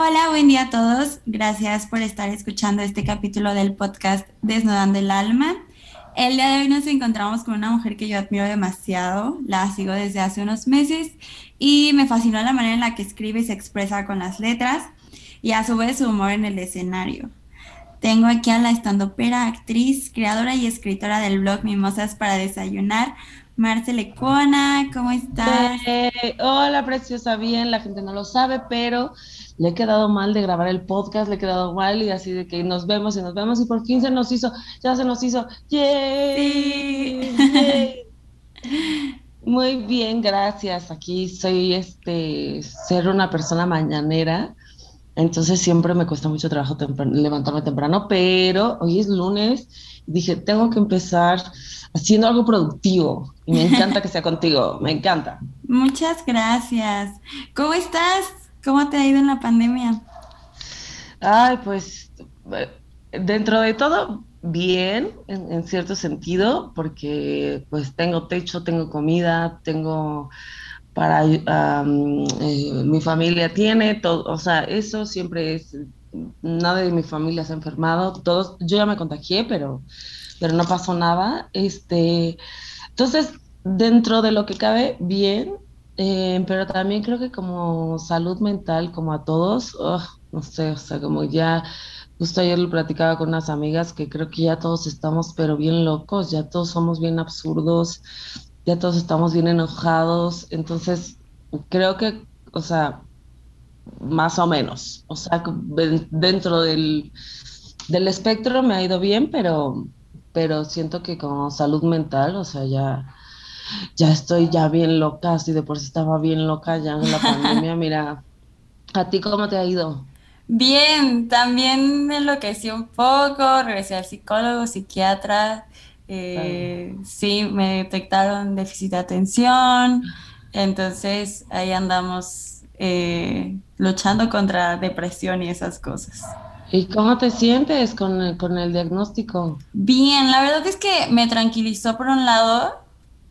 Hola, buen día a todos. Gracias por estar escuchando este capítulo del podcast Desnudando el Alma. El día de hoy nos encontramos con una mujer que yo admiro demasiado, la sigo desde hace unos meses y me fascinó la manera en la que escribe y se expresa con las letras y a su vez su humor en el escenario. Tengo aquí a la estandopera, actriz, creadora y escritora del blog Mimosas para Desayunar, Marcele Cuona, ¿cómo estás? Eh, hola, preciosa, bien, la gente no lo sabe, pero le he quedado mal de grabar el podcast, le he quedado mal y así de que nos vemos y nos vemos y por fin se nos hizo, ya se nos hizo. ¡Yay! Muy bien, gracias. Aquí soy este ser una persona mañanera. Entonces siempre me cuesta mucho trabajo levantarme temprano, pero hoy es lunes y dije, tengo que empezar haciendo algo productivo y me encanta que sea contigo, me encanta. Muchas gracias. ¿Cómo estás? ¿Cómo te ha ido en la pandemia? Ay, pues dentro de todo, bien, en, cierto sentido, porque pues tengo techo, tengo comida, tengo para eh, mi familia tiene todo, o sea, eso siempre es, nada de mi familia se ha enfermado, todos, yo ya me contagié, pero, pero no pasó nada, este, entonces, dentro de lo que cabe, bien, eh, pero también creo que como salud mental, como a todos, no sé, o sea, como ya, justo ayer lo platicaba con unas amigas que creo que ya todos estamos, pero bien locos, ya todos somos bien absurdos, ya todos estamos bien enojados, entonces creo que, o sea, más o menos, o sea, dentro del, del espectro me ha ido bien, pero, pero siento que como salud mental, o sea, ya ya estoy ya bien loca, así de por sí estaba bien loca ya en la pandemia. Mira, ¿a ti cómo te ha ido? Bien, también me enloquecí un poco, regresé al psicólogo, psiquiatra. Eh, sí, me detectaron déficit de atención, entonces ahí andamos eh, luchando contra depresión y esas cosas. ¿Y cómo te sientes con con el diagnóstico? Bien, la verdad es que me tranquilizó por un lado,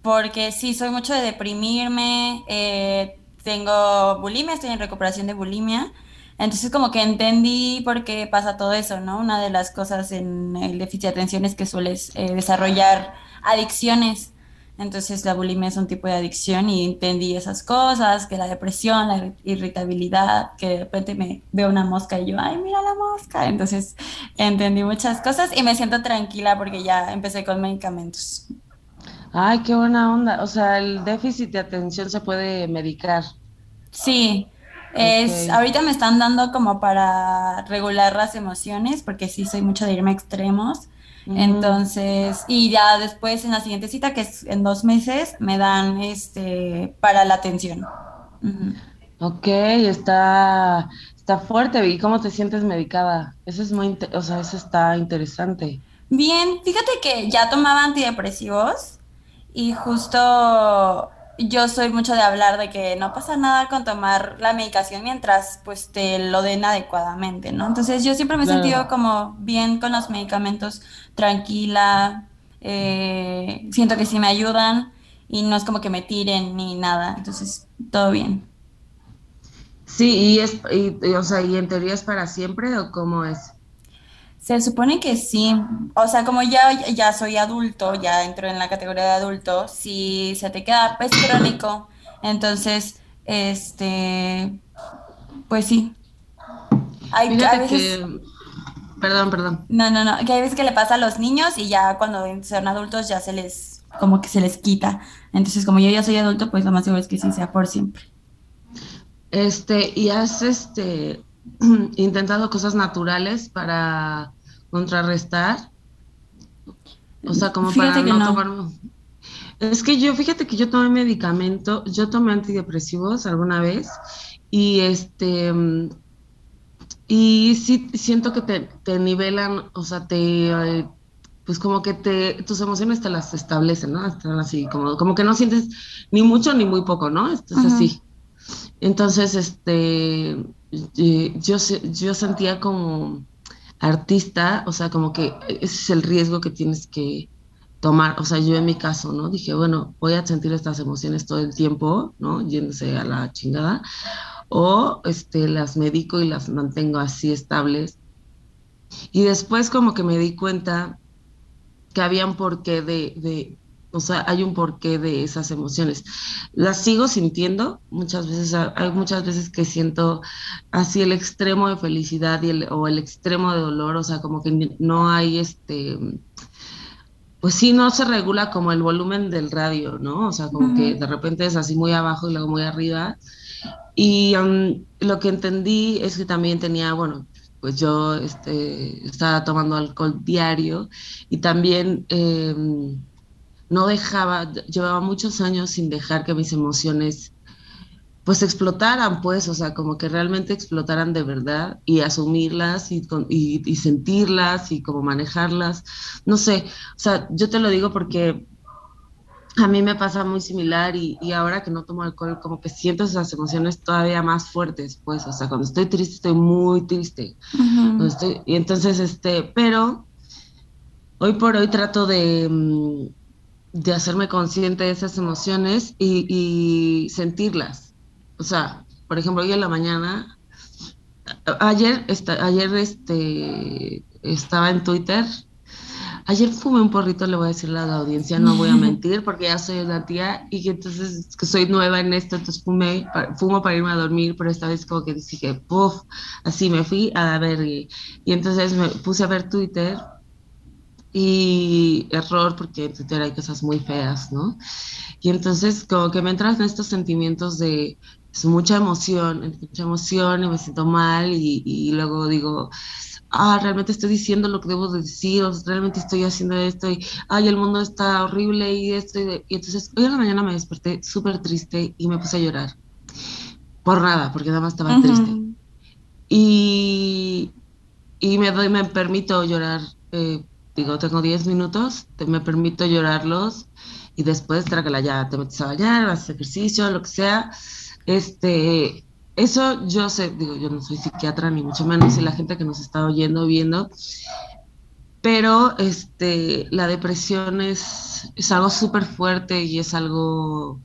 porque sí, soy mucho de deprimirme, eh, tengo bulimia, estoy en recuperación de bulimia, entonces como que entendí por qué pasa todo eso, ¿no? Una de las cosas en el déficit de atención es que sueles eh, desarrollar adicciones, entonces la bulimia es un tipo de adicción y entendí esas cosas, que la depresión, la irritabilidad, que de repente me veo una mosca y yo, ay, mira la mosca, entonces entendí muchas cosas y me siento tranquila porque ya empecé con medicamentos. Ay, qué buena onda. O sea, el déficit de atención se puede medicar. Sí, es, ahorita me están dando como para regular las emociones, porque sí soy mucho de irme a extremos. Entonces, y ya después en la siguiente cita, que es en dos meses, me dan este para la atención. Ok, está, está fuerte. ¿Y cómo te sientes medicada? Eso es muy, o sea, eso está interesante. Bien, fíjate que ya tomaba antidepresivos y justo yo soy mucho de hablar de que no pasa nada con tomar la medicación mientras pues te lo den adecuadamente, ¿no? Entonces yo siempre me he sentido como bien con los medicamentos, tranquila, eh, siento que sí me ayudan y no es como que me tiren ni nada, entonces todo bien. Sí, y es, o sea, ¿y en teoría es para siempre o cómo es? Se supone que sí. O sea, como ya, ya soy adulto, ya entro en la categoría de adulto, si se te queda pues crónico, entonces, este, pues sí. Hay, Fíjate que... Perdón, perdón. No, no, no, que hay veces que le pasa a los niños y ya cuando son adultos ya se les, como que se les quita. Entonces, como yo ya soy adulto, pues lo más seguro es que sí sea por siempre. Este, ¿y has este intentado cosas naturales para contrarrestar. O sea, como para no, tomar. Es que yo, fíjate que yo tomé medicamento, yo tomé antidepresivos alguna vez y este. Y sí siento que te, te nivelan, o sea, te. pues como que te, tus emociones te las establecen, ¿no? Están así, como, como que no sientes ni mucho ni muy poco, ¿no? Esto es así. Entonces, este, yo, yo sentía como, artista, o sea, como que ese es el riesgo que tienes que tomar, o sea, yo en mi caso, ¿no? Dije, bueno, voy a sentir estas emociones todo el tiempo, ¿no? Yéndose a la chingada, o este, las medico y las mantengo así estables. Y después como que me di cuenta que había un porqué de, de, o sea, hay un porqué de esas emociones. Las sigo sintiendo, muchas veces, hay muchas veces que siento así el extremo de felicidad y el, o el extremo de dolor, o sea, como que no hay este, pues sí, no se regula como el volumen del radio, ¿no? O sea, como que de repente es así muy abajo y luego muy arriba. Y um, lo que entendí es que también tenía, bueno, pues yo este, estaba tomando alcohol diario y también... Em, no dejaba, llevaba muchos años sin dejar que mis emociones pues explotaran, pues, o sea, como que realmente explotaran de verdad y asumirlas y, y, sentirlas y como manejarlas. No sé, o sea, yo te lo digo porque a mí me pasa muy similar y, y, ahora que no tomo alcohol, como que siento esas emociones todavía más fuertes, pues, o sea, cuando estoy triste, estoy muy triste. estoy, y entonces, este, pero hoy por hoy trato de mm, de hacerme consciente de esas emociones y, sentirlas. O sea, por ejemplo, hoy en la mañana, ayer, ayer este, estaba en Twitter. Ayer fumé un porrito, le voy a decir a la audiencia, no voy a mentir, porque ya soy una tía y que entonces que soy nueva en esto, entonces fumé, fumo para irme a dormir, pero esta vez como que dije, puff, así me fui a ver y entonces me puse a ver Twitter y error porque en Twitter hay cosas muy feas, ¿no? Y entonces como que me entran en estos sentimientos de mucha emoción, mucha emoción y me siento mal y, luego digo, ah, realmente estoy diciendo lo que debo decir, o realmente estoy haciendo esto y, ay, el mundo está horrible y esto. Y, entonces hoy en la mañana me desperté súper triste y me puse a llorar. Por nada, porque nada más estaba triste. Y, y me doy, me permito llorar eh, digo, tengo 10 minutos, te, me permito llorarlos y después trágala ya, te metes a bañar, haces ejercicio, lo que sea. Este, eso yo sé, digo, yo no soy psiquiatra ni mucho menos, y la gente que nos está oyendo, viendo, pero este, la depresión es, es algo súper fuerte y es algo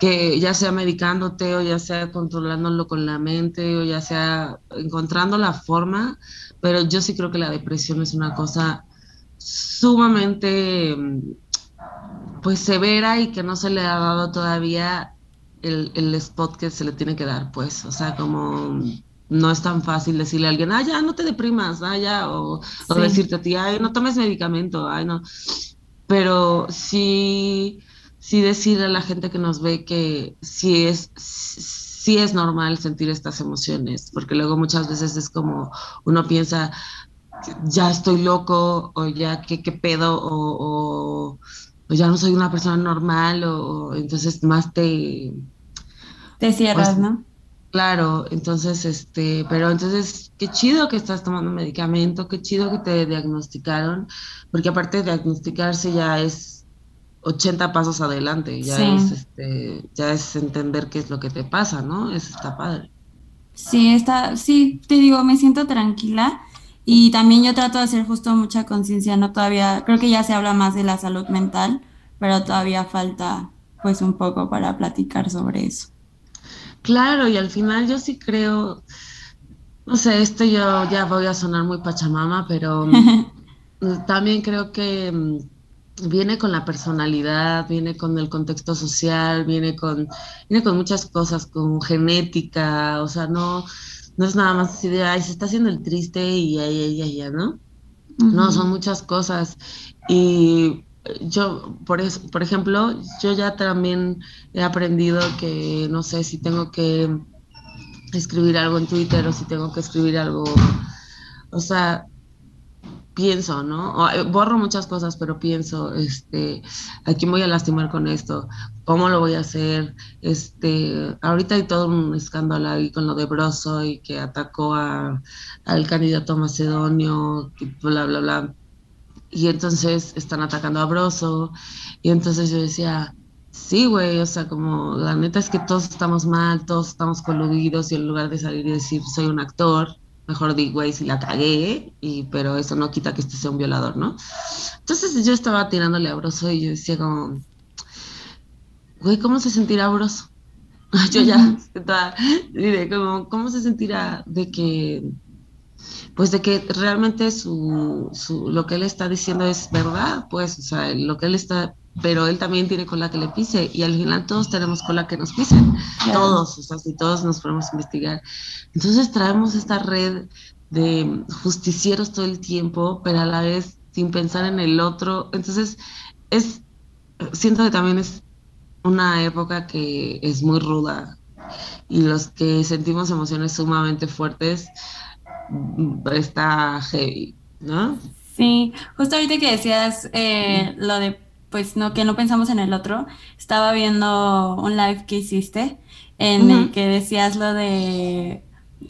que ya sea medicándote o ya sea controlándolo con la mente o ya sea encontrando la forma, pero yo sí creo que la depresión es una cosa sumamente pues severa y que no se le ha dado todavía el, el, spot que se le tiene que dar, pues, o sea, como no es tan fácil decirle a alguien, ah, ya, no te deprimas, ah, ya, o, o decirte a ti, ay, no tomes medicamento, ay, no, pero sí, sí decirle a la gente que nos ve que sí es, sí es normal sentir estas emociones, porque luego muchas veces es como uno piensa, ya estoy loco o ya qué, qué pedo o, o, ya no soy una persona normal o, entonces más te... Te cierras, pues, ¿no? Claro, entonces, este, pero entonces, qué chido que estás tomando medicamento, qué chido que te diagnosticaron, porque aparte de diagnosticarse ya es 80 pasos adelante, ya es, este, ya es entender qué es lo que te pasa, ¿no? Eso está padre. Sí, está, sí, te digo, me siento tranquila y también yo trato de hacer justo mucha conciencia, no todavía, creo que ya se habla más de la salud mental, pero todavía falta pues un poco para platicar sobre eso. Claro, y al final yo sí creo, no sé, esto yo ya voy a sonar muy pachamama, pero mm, también creo que mm, viene con la personalidad, viene con el contexto social, viene con, viene con muchas cosas, con genética, o sea, no, no es nada más así de, ay, se está haciendo el triste y ay, ay, ay, ay ¿no? No, son muchas cosas. Y yo, por, eso, por ejemplo, yo ya también he aprendido que, no sé, si tengo que escribir algo en Twitter o si tengo que escribir algo, o sea, pienso, ¿no? Eh, borro muchas cosas, pero pienso, este, ¿a quién voy a lastimar con esto? ¿Cómo lo voy a hacer? Este, ahorita hay todo un escándalo ahí con lo de Broso y que atacó a, al candidato macedonio, bla, bla, bla. Y entonces están atacando a Broso. Y entonces yo decía, sí, güey, o sea, como la neta es que todos estamos mal, todos estamos coludidos y en lugar de salir y decir soy un actor, mejor digo, güey, si la cagué, y, pero eso no quita que este sea un violador, ¿no? Entonces yo estaba tirándole a Broso y yo decía como, güey, ¿cómo se sentirá Broso? Yo ya, diré, como, ¿cómo se sentirá de que, pues de que realmente su, su, lo que él está diciendo es verdad, pues, o sea, lo que él está, pero él también tiene con la que le pise y al final todos tenemos con la que nos pisen, todos, o sea, si todos nos podemos investigar. Entonces traemos esta red de justicieros todo el tiempo, pero a la vez sin pensar en el otro. Entonces, es, siento que también es una época que es muy ruda y los que sentimos emociones sumamente fuertes mm, está heavy, ¿no? Sí, justo ahorita que decías eh, lo de, pues, no, que no pensamos en el otro, estaba viendo un live que hiciste en el que decías lo de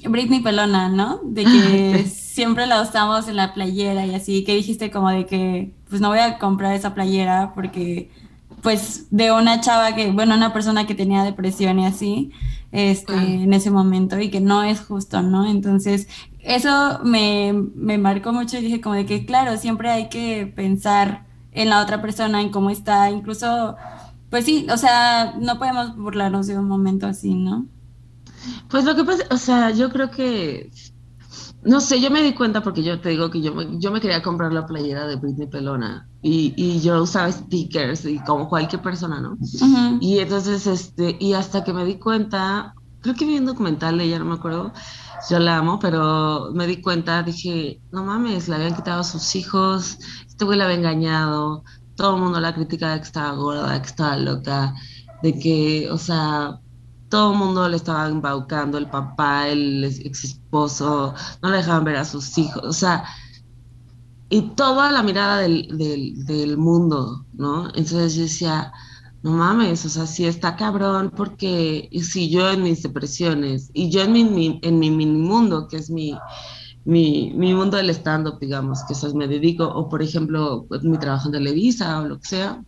Britney Pelona, ¿no? De que siempre la usamos en la playera y así, que dijiste como de que, pues no voy a comprar esa playera porque pues de una chava que, bueno, una persona que tenía depresión y así, este, en ese momento y que no es justo, ¿no? Entonces, eso me, me marcó mucho y dije como de que, claro, siempre hay que pensar en la otra persona, en cómo está, incluso, pues sí, o sea, no podemos burlarnos de un momento así, ¿no? Pues lo que pasa, o sea, yo creo que no sé, yo me di cuenta porque yo te digo que yo me, yo me quería comprar la playera de Britney Pelona y, y yo usaba stickers y como cualquier persona, ¿no? Y entonces, este, y hasta que me di cuenta, creo que vi un documental de ella, no me acuerdo, yo la amo, pero me di cuenta, dije, no mames, le habían quitado a sus hijos, este güey la había engañado, todo el mundo la critica de que estaba gorda, que estaba loca, de que, o sea, todo el mundo le estaba embaucando, el papá, el ex esposo, no le dejaban ver a sus hijos, o sea, y toda la mirada del, del, mundo, ¿no? Entonces yo decía, no mames, o sea, sí está cabrón, porque si yo en mis depresiones y yo en mi, en mi mini mundo, que es mi, mi, mi mundo del stand-up, digamos, que eso me dedico, o por ejemplo, pues, mi trabajo en Televisa o lo que sea,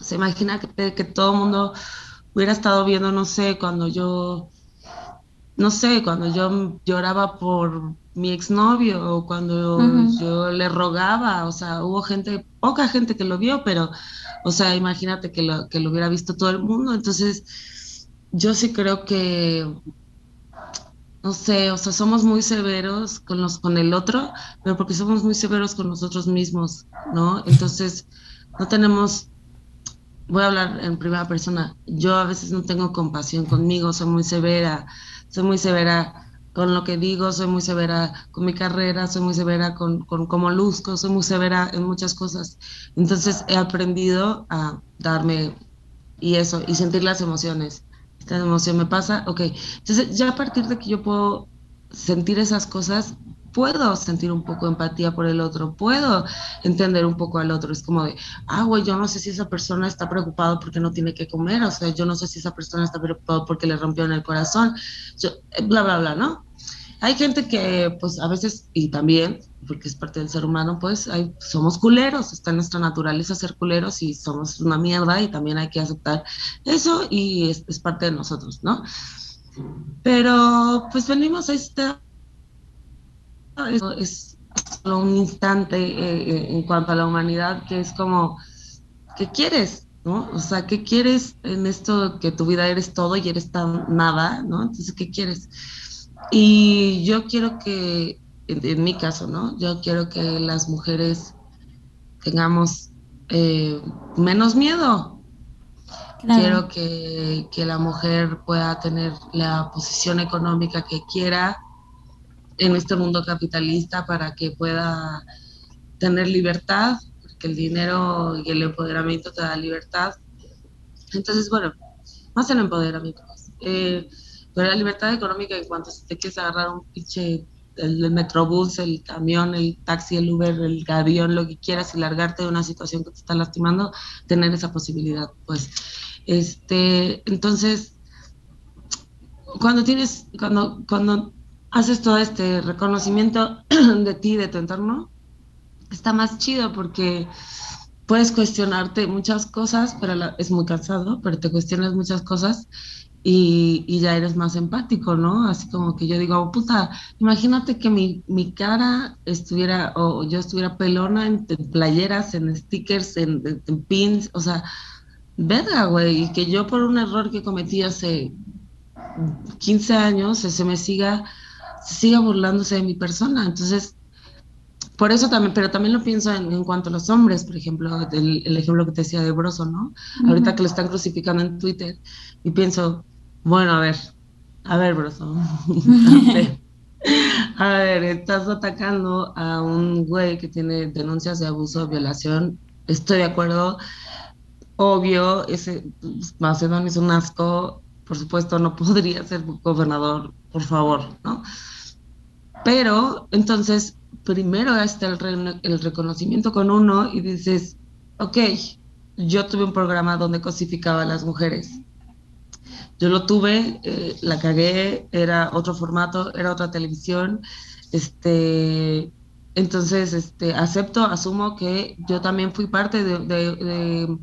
se imagina que, que todo el mundo hubiera estado viendo, no sé, cuando yo, no sé, cuando yo lloraba por mi exnovio o cuando yo le rogaba, o sea, hubo gente, poca gente que lo vio, pero, o sea, imagínate que lo, que lo hubiera visto todo el mundo. Entonces, yo sí creo que, no sé, o sea, somos muy severos con, los, con el otro, pero porque somos muy severos con nosotros mismos, ¿no? Entonces, no tenemos voy a hablar en primera persona, yo a veces no tengo compasión conmigo, soy muy severa, soy muy severa con lo que digo, soy muy severa con mi carrera, soy muy severa con, con cómo luzco, soy muy severa en muchas cosas. Entonces he aprendido a darme y eso, y sentir las emociones. Esta emoción me pasa, ok. Entonces ya a partir de que yo puedo sentir esas cosas, puedo sentir un poco de empatía por el otro, puedo entender un poco al otro. Es como de, ah, güey, yo no sé si esa persona está preocupada porque no tiene que comer, o sea, yo no sé si esa persona está preocupada porque le rompió en el corazón, eh, bla, bla, bla, ¿no? Hay gente que, pues, a veces, y también, porque es parte del ser humano, pues, somos culeros, está en nuestra naturaleza ser culeros y somos una mierda y también hay que aceptar eso y es, es parte de nosotros, ¿no? Pero, pues, venimos a esta es solo un instante eh, eh, en cuanto a la humanidad que es como, ¿qué quieres? ¿No? O sea, ¿qué quieres en esto que tu vida eres todo y eres tan nada? ¿No? Entonces, ¿qué quieres? Y yo quiero que, en, mi caso, ¿no? Yo quiero que las mujeres tengamos eh, menos miedo. Quiero que, que la mujer pueda tener la posición económica que quiera, en este mundo capitalista para que pueda tener libertad, porque el dinero y el empoderamiento te da libertad. Entonces, bueno, más el empoderamiento. Eh, pero la libertad económica en cuanto si te quieres agarrar un pinche, el, metrobús, el camión, el taxi, el Uber, el avión, lo que quieras y largarte de una situación que te está lastimando, tener esa posibilidad, pues. Este, entonces, cuando tienes, cuando, cuando haces todo este reconocimiento de ti, de tu entorno, está más chido porque puedes cuestionarte muchas cosas, pero es muy cansado, pero te cuestionas muchas cosas y, ya eres más empático, ¿no? Así como que yo digo, puta, imagínate que mi, mi, cara estuviera, o yo estuviera pelona en, playeras, en stickers, en, en, pins, o sea, verga, güey, y que yo por un error que cometí hace 15 años se me siga, siga burlándose de mi persona. Entonces, por eso también, pero también lo pienso en, cuanto a los hombres, por ejemplo, el, ejemplo que te decía de Broso, ¿no? Ahorita que lo están crucificando en Twitter, y pienso, bueno, a ver, a ver, Broso, a ver, estás atacando a un güey que tiene denuncias de abuso, violación, estoy de acuerdo, obvio, ese Macedonio es un asco, por supuesto no podría ser gobernador, por favor, ¿no? Pero entonces, primero está el, reconocimiento con uno y dices, ok, yo tuve un programa donde cosificaba a las mujeres. Yo lo tuve, eh, la cagué, era otro formato, era otra televisión. Este, entonces, este, acepto, asumo que yo también fui parte de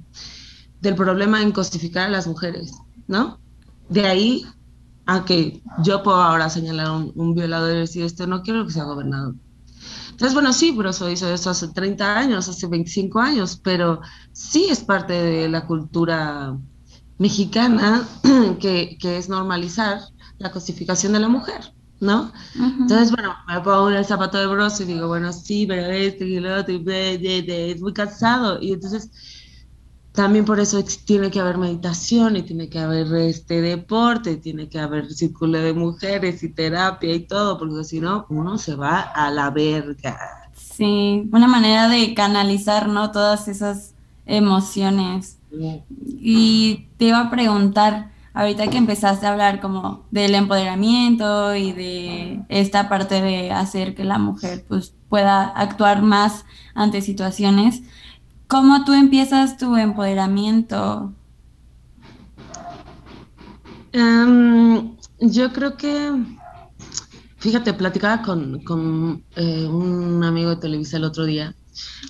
del problema en cosificar a las mujeres, ¿no? De ahí a que yo puedo ahora señalar a un, violador y decir, esto no quiero que sea gobernador. Entonces, bueno, sí, pero eso hizo eso hace 30 años, hace 25 años, pero sí es parte de la cultura mexicana que, que es normalizar la cosificación de la mujer, ¿no? Entonces, bueno, me pongo el zapato de broso y digo, bueno, sí, pero este y lo otro, es muy cansado. Y entonces también por eso tiene que haber meditación y tiene que haber este deporte, tiene que haber círculo de mujeres y terapia y todo, porque si no, uno se va a la verga. Sí, una manera de canalizar, ¿no? Todas esas emociones. Y te iba a preguntar, ahorita que empezaste a hablar como del empoderamiento y de esta parte de hacer que la mujer pues pueda actuar más ante situaciones, ¿Cómo tú empiezas tu empoderamiento? Em, yo creo que, fíjate, platicaba con, eh, un amigo de Televisa el otro día.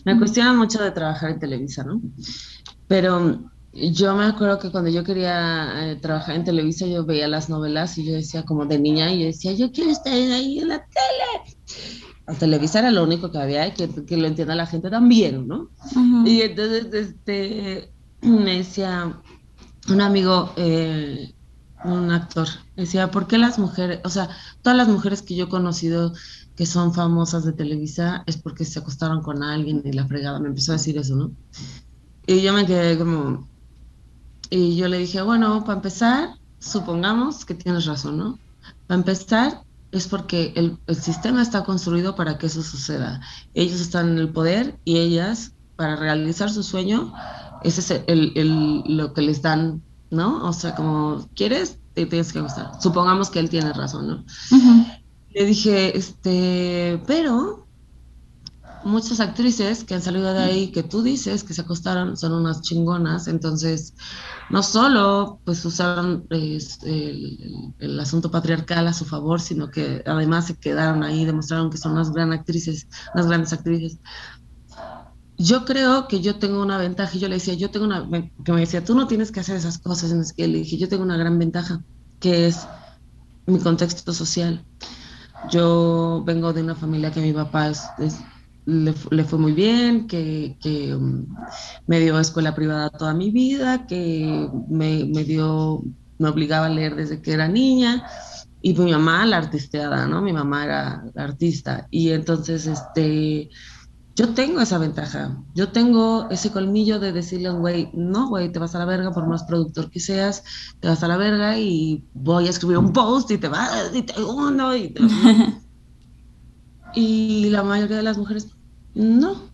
Me cuestiona mucho de trabajar en Televisa, ¿no? Pero yo me acuerdo que cuando yo quería eh, trabajar en Televisa, yo veía las novelas y yo decía como de niña, y yo decía, yo quiero estar ahí en la tele. Televisa era lo único que había y que, que lo entienda la gente también, ¿no? Y entonces este, me decía un amigo, eh, un actor, decía, ¿por qué las mujeres, o sea, todas las mujeres que yo he conocido que son famosas de Televisa es porque se acostaron con alguien y la fregada, me empezó a decir eso, ¿no? Y yo me quedé como, y yo le dije, bueno, para empezar, supongamos que tienes razón, ¿no? Para empezar, es porque el, sistema está construido para que eso suceda. Ellos están en el poder y ellas, para realizar su sueño, ese es el, lo que les dan, ¿no? O sea, como, ¿quieres? Te tienes que gustar. Supongamos que él tiene razón, ¿no? Le dije, este, pero muchas actrices que han salido de ahí, que tú dices que se acostaron, son unas chingonas, entonces no solo pues usaron el, asunto patriarcal a su favor, sino que además se quedaron ahí, demostraron que son unas grandes actrices, unas grandes actrices. Yo creo que yo tengo una ventaja, yo le decía, yo tengo una, que me decía, tú no tienes que hacer esas cosas, en que le dije, yo tengo una gran ventaja, que es mi contexto social. Yo vengo de una familia que mi papá es le, fue muy bien, que, um, me dio escuela privada toda mi vida, que me, dio, me obligaba a leer desde que era niña, y mi mamá la artisteada, ¿no? Mi mamá era la artista, y entonces, este, yo tengo esa ventaja, yo tengo ese colmillo de decirle a un güey, no, güey, te vas a la verga por más productor que seas, te vas a la verga y voy a escribir un post y te vas, y te uno, y Y la mayoría de las mujeres no.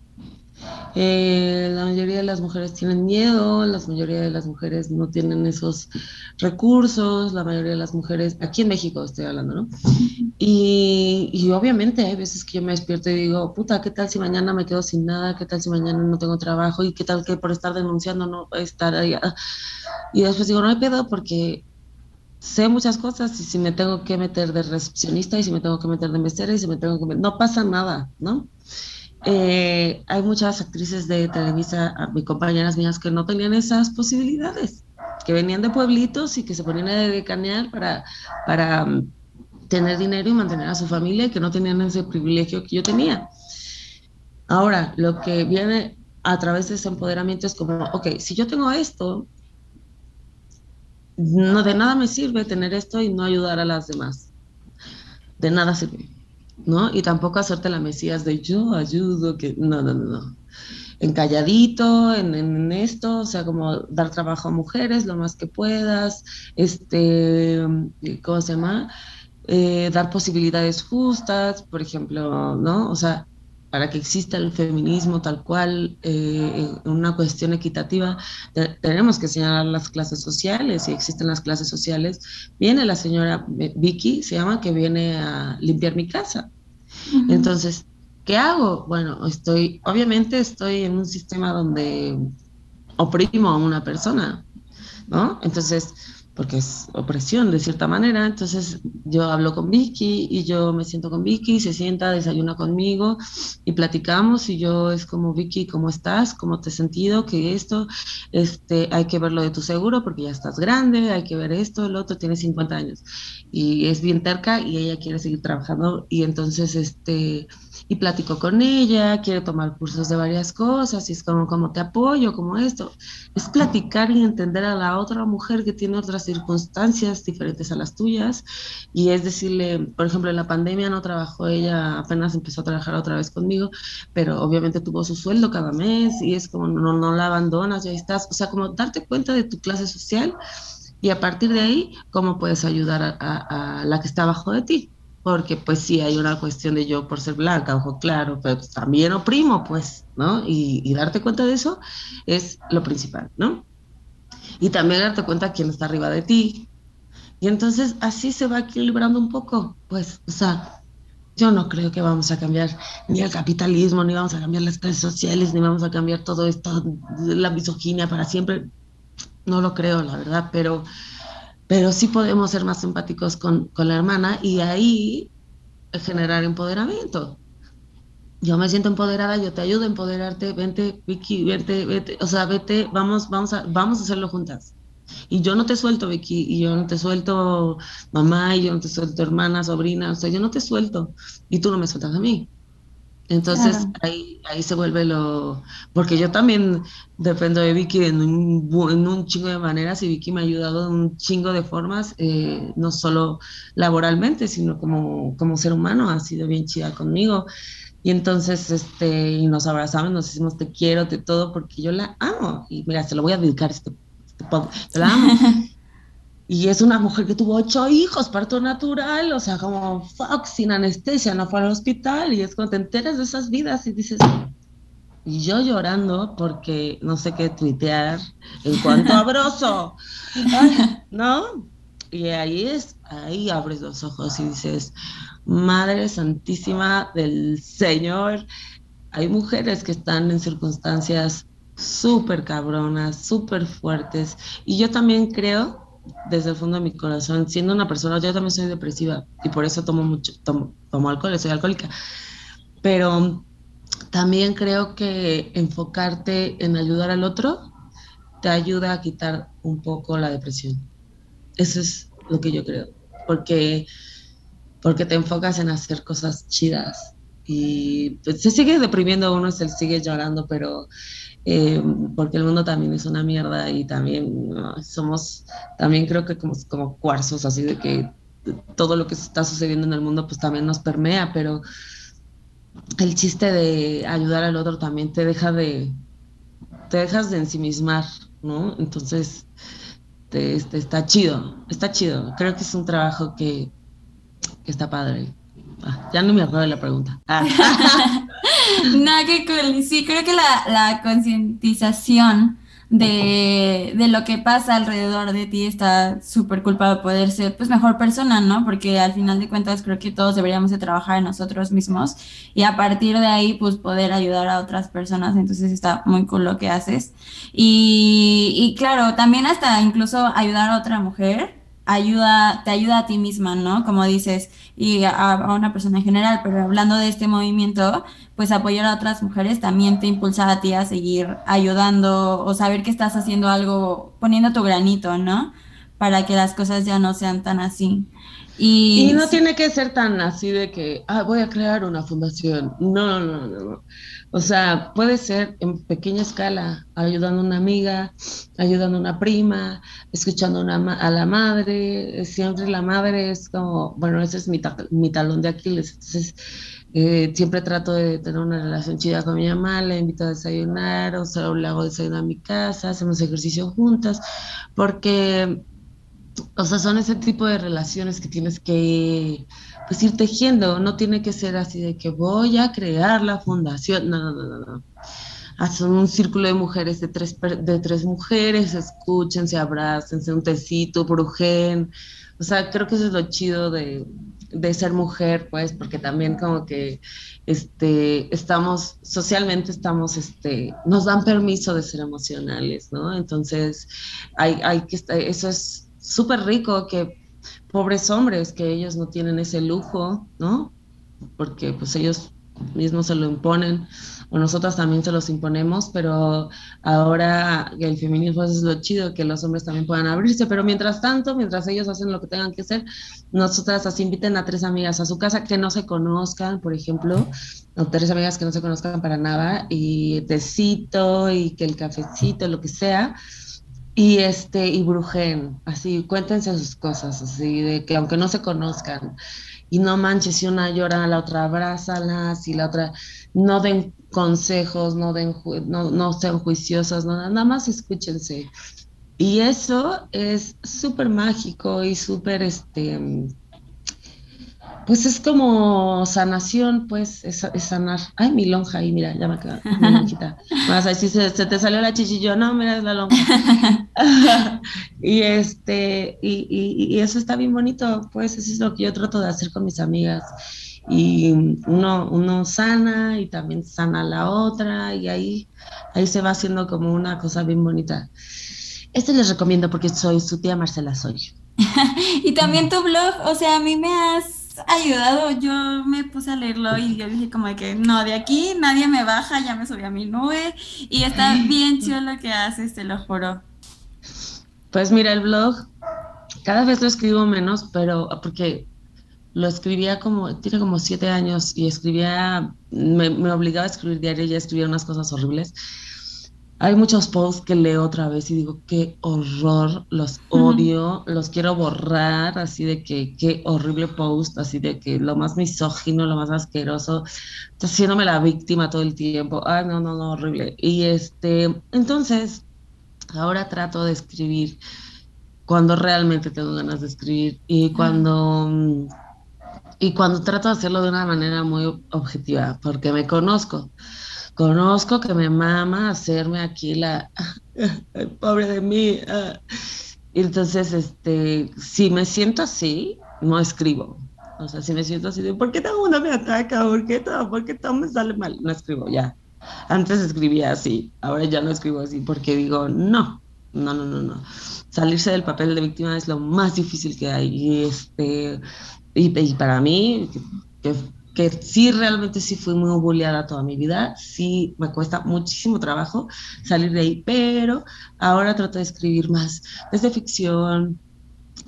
Eh, la mayoría de las mujeres tienen miedo, la mayoría de las mujeres no tienen esos recursos, la mayoría de las mujeres, aquí en México estoy hablando, ¿no? Y, y, obviamente hay veces que yo me despierto y digo, puta, ¿qué tal si mañana me quedo sin nada? ¿Qué tal si mañana no tengo trabajo? ¿Y qué tal que por estar denunciando no estar allá? Y después digo, no hay pedo porque sé muchas cosas y si me tengo que meter de recepcionista y si me tengo que meter de mesera y si me tengo que no pasa nada, ¿no? Eh, hay muchas actrices de Televisa, mis compañeras mías, que no tenían esas posibilidades, que venían de pueblitos y que se ponían a decanear para, para mm, tener dinero y mantener a su familia y que no tenían ese privilegio que yo tenía. Ahora, lo que viene a través de ese empoderamiento es como, ok, si yo tengo esto no de nada me sirve tener esto y no ayudar a las demás. De nada sirve, ¿no? Y tampoco hacerte la mesías de yo ayudo, que no, no, no, no. Encalladito, en, en, esto, o sea, como dar trabajo a mujeres lo más que puedas, este, ¿cómo se llama? Eh, dar posibilidades justas, por ejemplo, ¿no? O sea, para que exista el feminismo tal cual, eh, una cuestión equitativa, tenemos que señalar las clases sociales, y existen las clases sociales. Viene la señora Vicky, se llama, que viene a limpiar mi casa. Entonces, ¿qué hago? Bueno, estoy, obviamente estoy en un sistema donde oprimo a una persona, ¿no? Entonces, porque es opresión de cierta manera. Entonces yo hablo con Vicky y yo me siento con Vicky, se sienta, desayuna conmigo y platicamos y yo es como Vicky, ¿cómo estás? ¿Cómo te has sentido? Que esto, este, hay que ver lo de tu seguro porque ya estás grande, hay que ver esto, el otro tiene 50 años y es bien terca y ella quiere seguir trabajando y entonces este y platico con ella, quiere tomar cursos de varias cosas, y es como, como te apoyo, como esto. Es platicar y entender a la otra mujer que tiene otras circunstancias diferentes a las tuyas, y es decirle, por ejemplo, en la pandemia no trabajó ella, apenas empezó a trabajar otra vez conmigo, pero obviamente tuvo su sueldo cada mes, y es como, no, no la abandonas, y ahí estás, o sea, como darte cuenta de tu clase social, y a partir de ahí, cómo puedes ayudar a, a la que está abajo de ti porque pues sí hay una cuestión de yo por ser blanca, ojo claro, pero también oprimo, pues, ¿no? Y, darte cuenta de eso es lo principal, ¿no? Y también darte cuenta quién está arriba de ti. Y entonces así se va equilibrando un poco, pues, o sea, yo no creo que vamos a cambiar ni el capitalismo, ni vamos a cambiar las clases sociales, ni vamos a cambiar todo esto, la misoginia para siempre. No lo creo, la verdad, pero pero sí podemos ser más empáticos con, con la hermana y ahí generar empoderamiento. Yo me siento empoderada, yo te ayudo a empoderarte, vente, Vicky, vente, vete, o sea, vete, vamos, vamos a, vamos a hacerlo juntas. Y yo no te suelto, Vicky, y yo no te suelto mamá, y yo no te suelto hermana, sobrina, o sea, yo no te suelto, y tú no me sueltas a mí. Entonces ahí, ahí se vuelve lo... Porque yo también dependo de Vicky en un, en un chingo de maneras y Vicky me ha ayudado en un chingo de formas, eh, no solo laboralmente, sino como, como ser humano, ha sido bien chida conmigo. Y entonces, este, y nos abrazamos, nos decimos te quiero, te todo, porque yo la amo. Y mira, se lo voy a dedicar este, este podcast. La amo. Y es una mujer que tuvo ocho hijos, parto natural, o sea, como fuck, sin anestesia, no fue al hospital. Y es cuando te enteras de esas vidas y dices, y yo llorando porque no sé qué tuitear en cuanto a abrazo, ¿no? Y ahí es, ahí abres los ojos y dices, Madre Santísima del Señor, hay mujeres que están en circunstancias súper cabronas, súper fuertes, y yo también creo desde el fondo de mi corazón, siendo una persona, yo también soy depresiva y por eso tomo mucho, tomo, tomo alcohol, soy alcohólica, pero también creo que enfocarte en ayudar al otro te ayuda a quitar un poco la depresión. Eso es lo que yo creo, porque, porque te enfocas en hacer cosas chidas y pues, se sigue deprimiendo uno, se sigue llorando, pero eh, porque el mundo también es una mierda y también somos, también creo que como, como cuarzos, así de que todo lo que está sucediendo en el mundo pues también nos permea, pero el chiste de ayudar al otro también te deja de, te dejas de ensimismar, ¿no? Entonces, te, este, está chido, está chido. Creo que es un trabajo que, que está padre. Ah, ya no me acuerdo de la pregunta. Ah. Nada, que cool. Sí, creo que la, la concientización de, de, lo que pasa alrededor de ti está súper culpa de poder ser pues mejor persona, ¿no? Porque al final de cuentas creo que todos deberíamos de trabajar en nosotros mismos y a partir de ahí pues poder ayudar a otras personas, entonces está muy cool lo que haces. Y, y claro, también hasta incluso ayudar a otra mujer ayuda, te ayuda a ti misma, ¿no? Como dices, y a, una persona en general, pero hablando de este movimiento, pues apoyar a otras mujeres también te impulsa a ti a seguir ayudando o saber que estás haciendo algo, poniendo tu granito, ¿no? Para que las cosas ya no sean tan así. Y, no tiene que ser tan así de que, ah, voy a crear una fundación. No, no, no, no. O sea, puede ser en pequeña escala, ayudando a una amiga, ayudando a una prima, escuchando a la madre. Siempre la madre es como, bueno, ese es mi, mi talón de Aquiles. Entonces, eh, siempre trato de tener una relación chida con mi mamá, la invito a desayunar, o sea, le hago desayunar a mi casa, hacemos ejercicio juntas, porque o sea, son ese tipo de relaciones que tienes que pues, ir tejiendo. No tiene que ser así de que voy a crear la fundación. No, no, no, no. Hacen un círculo de mujeres, de tres, de tres mujeres, escuchen, se abracen, un tecito, brujen. O sea, creo que eso es lo chido de, de ser mujer, pues, porque también como que este, estamos, socialmente estamos, este, nos dan permiso de ser emocionales, ¿no? Entonces, hay, hay que, eso es súper rico que pobres hombres, que ellos no tienen ese lujo, ¿no? Porque pues ellos mismos se lo imponen o nosotras también se los imponemos, pero ahora el feminismo es lo chido, que los hombres también puedan abrirse, pero mientras tanto, mientras ellos hacen lo que tengan que hacer, nosotras así inviten a tres amigas a su casa que no se conozcan, por ejemplo, o tres amigas que no se conozcan para nada, y tecito y que el cafecito, lo que sea, y este y brujen, así cuéntense sus cosas, así de que aunque no se conozcan y no manches si una llora la otra abrázalas si la otra no den consejos, no den no, no sean juiciosas, no, nada más escúchense. Y eso es súper mágico y súper este pues es como sanación, pues, es, sanar. Ay, mi lonja ahí, mira, ya me queda mi lonjita. Más así se, se, te salió la chichillo, no, mira, es la lonja. y este, y, y, eso está bien bonito, pues, eso es lo que yo trato de hacer con mis amigas. Y uno, uno sana y también sana a la otra, y ahí, ahí se va haciendo como una cosa bien bonita. Este les recomiendo porque soy su tía Marcela Soy. y también tu blog, o sea, a mí me has ayudado. Yo me puse a leerlo y yo dije como que no, de aquí nadie me baja, ya me subí a mi nube y está bien chido lo que haces, te lo juro. Pues mira, el blog, cada vez lo escribo menos, pero porque lo escribía como, tiene como siete años y escribía, me, me obligaba a escribir diario y ya escribía unas cosas horribles hay muchos posts que leo otra vez y digo, qué horror, los odio, los quiero borrar, así de que qué horrible post, así de que lo más misógino, lo más asqueroso, está haciéndome la víctima todo el tiempo. Ay, no, no, no, horrible. Y este, entonces, ahora trato de escribir cuando realmente tengo ganas de escribir y cuando... Y cuando trato de hacerlo de una manera muy objetiva, porque me conozco conozco que me mama hacerme aquí la pobre de mí. Ah. Y entonces, este, si me siento así, no escribo. O sea, si me siento así, ¿por qué todo mundo me ataca? ¿Por qué todo, por qué todo me sale mal? No escribo, ya. Antes escribía así, ahora ya no escribo así porque digo, no, no, no, no, no. Salirse del papel de víctima es lo más difícil que hay. Y, este, y para mí, que que sí, realmente sí fui muy bulleada toda mi vida, sí me cuesta muchísimo trabajo salir de ahí, pero ahora trato de escribir más desde ficción,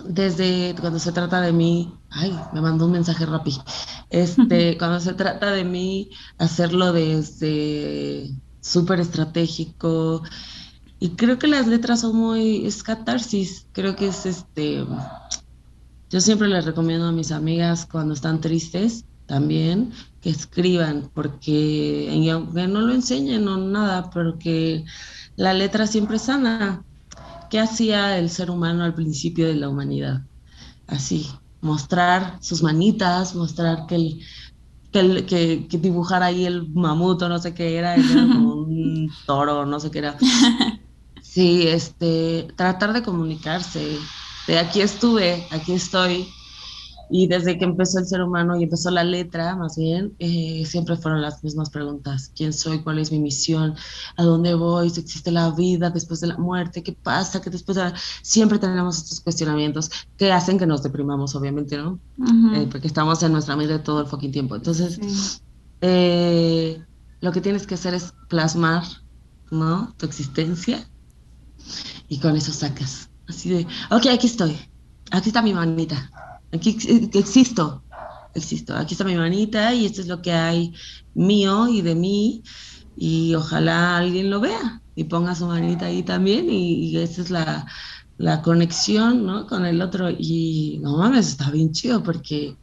desde cuando se trata de mí, ay, me mandó un mensaje rápido, este, cuando se trata de mí, hacerlo desde súper estratégico, y creo que las letras son muy, es catarsis, creo que es este, yo siempre les recomiendo a mis amigas cuando están tristes, también que escriban, porque aunque no lo enseñen o nada, pero que la letra siempre sana. ¿Qué hacía el ser humano al principio de la humanidad? Así, mostrar sus manitas, mostrar que el, que, que, que dibujar ahí el mamuto, no sé qué era, era como un toro, no sé qué era. Sí, este, tratar de comunicarse, de aquí estuve, aquí estoy, y desde que empezó el ser humano y empezó la letra, más bien, eh, siempre fueron las mismas preguntas. ¿Quién soy? ¿Cuál es mi misión? ¿A dónde voy? ¿Si existe la vida después de la muerte? ¿Qué pasa? ¿Qué después de Siempre tenemos estos cuestionamientos que hacen que nos deprimamos, obviamente, ¿no? Eh, porque estamos en nuestra mente todo el fucking tiempo. Entonces, eh, lo que tienes que hacer es plasmar, ¿no? Tu existencia y con eso sacas Así de, ok, aquí estoy, aquí está mi manita, aquí existo, existo, aquí está mi manita y esto es lo que hay mío y de mí. Y ojalá alguien lo vea y ponga su manita ahí también y, y esa es la, la conexión, ¿no? Con el otro. Y no mames, está bien chido porque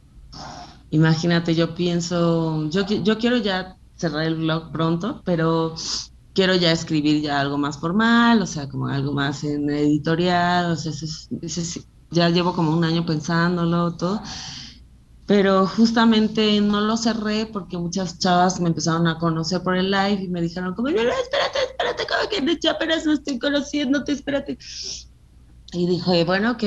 imagínate, yo pienso, yo, yo quiero ya cerrar el blog pronto, pero quiero ya escribir ya algo más formal, o sea, como algo más en editorial, o sea, ya llevo como un año pensándolo, todo, pero justamente no lo cerré porque muchas chavas me empezaron a conocer por el live y me dijeron como, no, no, espérate, espérate, como que ya apenas me estoy conociéndote, espérate. Y dije, bueno, ok.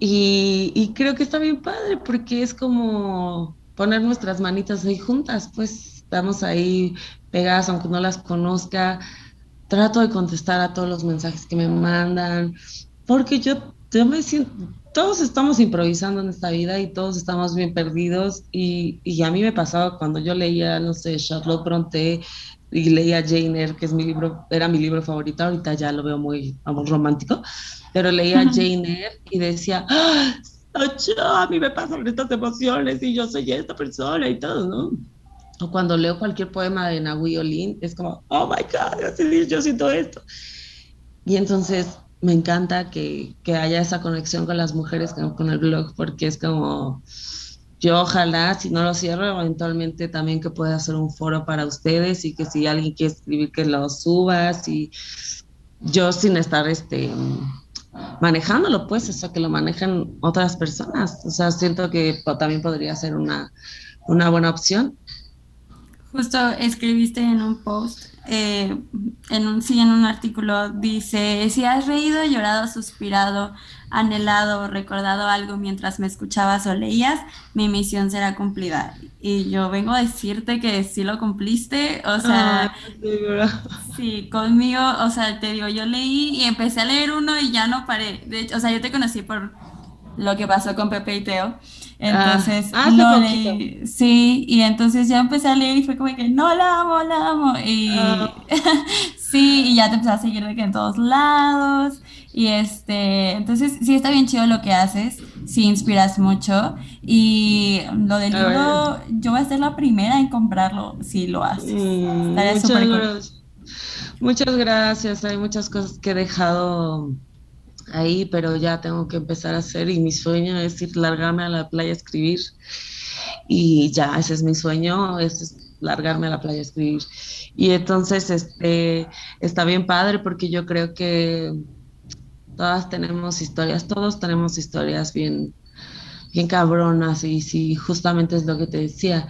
Y, y creo que está bien padre porque es como poner nuestras manitas ahí juntas, pues estamos ahí pegadas, aunque no las conozca. Trato de contestar a todos los mensajes que me mandan, porque yo, yo me siento, todos estamos improvisando en esta vida y todos estamos bien perdidos. Y, y a mí me pasaba cuando yo leía, no sé, Charlotte Bronte y leía Jane Eyre, que es mi libro, era mi libro favorito, ahorita ya lo veo muy, muy romántico, pero leía Jane Eyre y decía, ¡Ah! a mí me pasan estas emociones y yo soy esta persona y todo, ¿no? o cuando leo cualquier poema de Nahui Olin, es como, oh my God, yo siento esto. Y entonces me encanta que, que, haya esa conexión con las mujeres con, el blog, porque es como, yo ojalá, si no lo cierro, eventualmente también que pueda hacer un foro para ustedes y que si alguien quiere escribir, que lo subas y yo sin estar este manejándolo, pues, o sea, que lo manejen otras personas. O sea, siento que también podría ser una, una buena opción. Justo escribiste en un post, eh, en un sí, en un artículo, dice, si has reído, llorado, suspirado, anhelado, recordado algo mientras me escuchabas o leías, mi misión será cumplida. Y yo vengo a decirte que sí lo cumpliste, o sea, sí, conmigo, o sea, te digo, yo leí y empecé a leer uno y ya no paré. De hecho, o sea, yo te conocí por lo que pasó con Pepe y Teo. Entonces, ah, no leí, sí, y entonces ya empecé a leer y fue como que no la amo, la amo. Y ah. sí, y ya te empecé a seguir de que en todos lados. Y este, entonces sí está bien chido lo que haces, sí inspiras mucho. Y lo del libro, yo voy a ser la primera en comprarlo si lo haces. Mm, muchas, muchas gracias, hay muchas cosas que he dejado ahí, pero ya tengo que empezar a hacer y mi sueño es ir largarme a la playa a escribir y ya, ese es mi sueño, es largarme a la playa a escribir. Y entonces este, está bien padre porque yo creo que todas tenemos historias, todos tenemos historias bien, bien cabronas y si justamente es lo que te decía.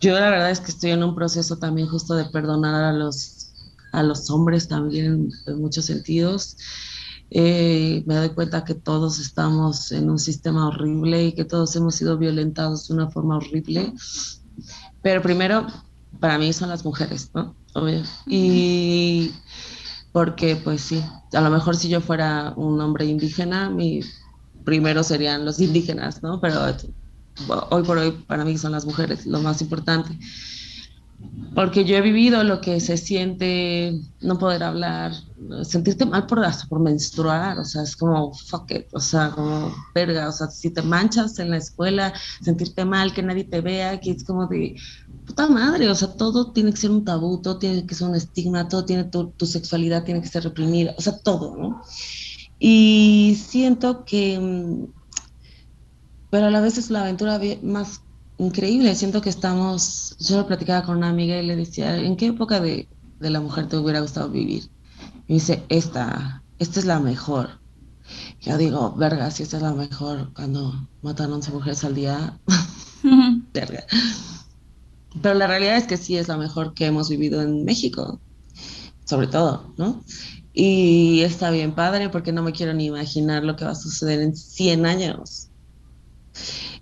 Yo la verdad es que estoy en un proceso también justo de perdonar a los, a los hombres también en muchos sentidos eh, me doy cuenta que todos estamos en un sistema horrible y que todos hemos sido violentados de una forma horrible. Pero primero, para mí son las mujeres, ¿no? Obvio. Y porque, pues sí, a lo mejor si yo fuera un hombre indígena, mi primero serían los indígenas, ¿no? Pero hoy por hoy para mí son las mujeres lo más importante porque yo he vivido lo que se siente no poder hablar, sentirte mal por, por menstruar, o sea, es como, fuck it, o sea, como verga, o sea, si te manchas en la escuela, sentirte mal, que nadie te vea, que es como de, puta madre, o sea, todo tiene que ser un tabú, todo tiene que ser un estigma, todo tiene, tu, tu sexualidad tiene que ser reprimida, o sea, todo, ¿no? Y siento que, mm, pero a la vez es la aventura más increíble. Siento que estamos, yo lo platicaba con una amiga y le decía, ¿en qué época de, de la mujer te hubiera gustado vivir? Y dice, esta, esta es la mejor. Yo digo, verga, si esta es la mejor, cuando matan 11 mujeres al día, verga. Pero la realidad es que sí es la mejor que hemos vivido en México, sobre todo, ¿no? Y está bien padre porque no me quiero ni imaginar lo que va a suceder en 100 años.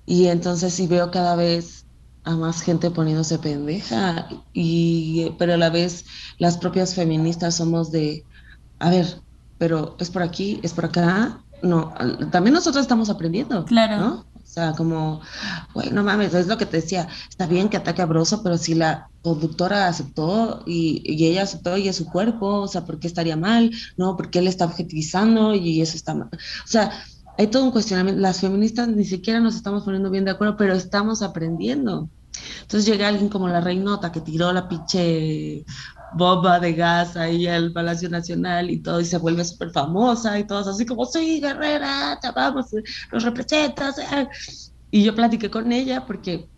Y entonces sí veo cada vez a más gente poniéndose pendeja, y, pero a la vez las propias feministas somos de, a ver, pero es por aquí, es por acá, no, también nosotros estamos aprendiendo. Claro. ¿no? O sea, como, güey, no mames, es lo que te decía, está bien que ataque a Broso, pero si la conductora aceptó y, y, ella aceptó y es su cuerpo, o sea, ¿por qué estaría mal? No, porque él está objetivizando y eso está mal. O sea, hay todo un cuestionamiento. Las feministas ni siquiera nos estamos poniendo bien de acuerdo, pero estamos aprendiendo. Entonces llega alguien como la Reinota que tiró la pinche bomba de gas ahí al Palacio Nacional y todo, y se vuelve súper famosa y todos así como, sí, guerrera, te vamos, los representas. Eh". Y yo platiqué con ella porque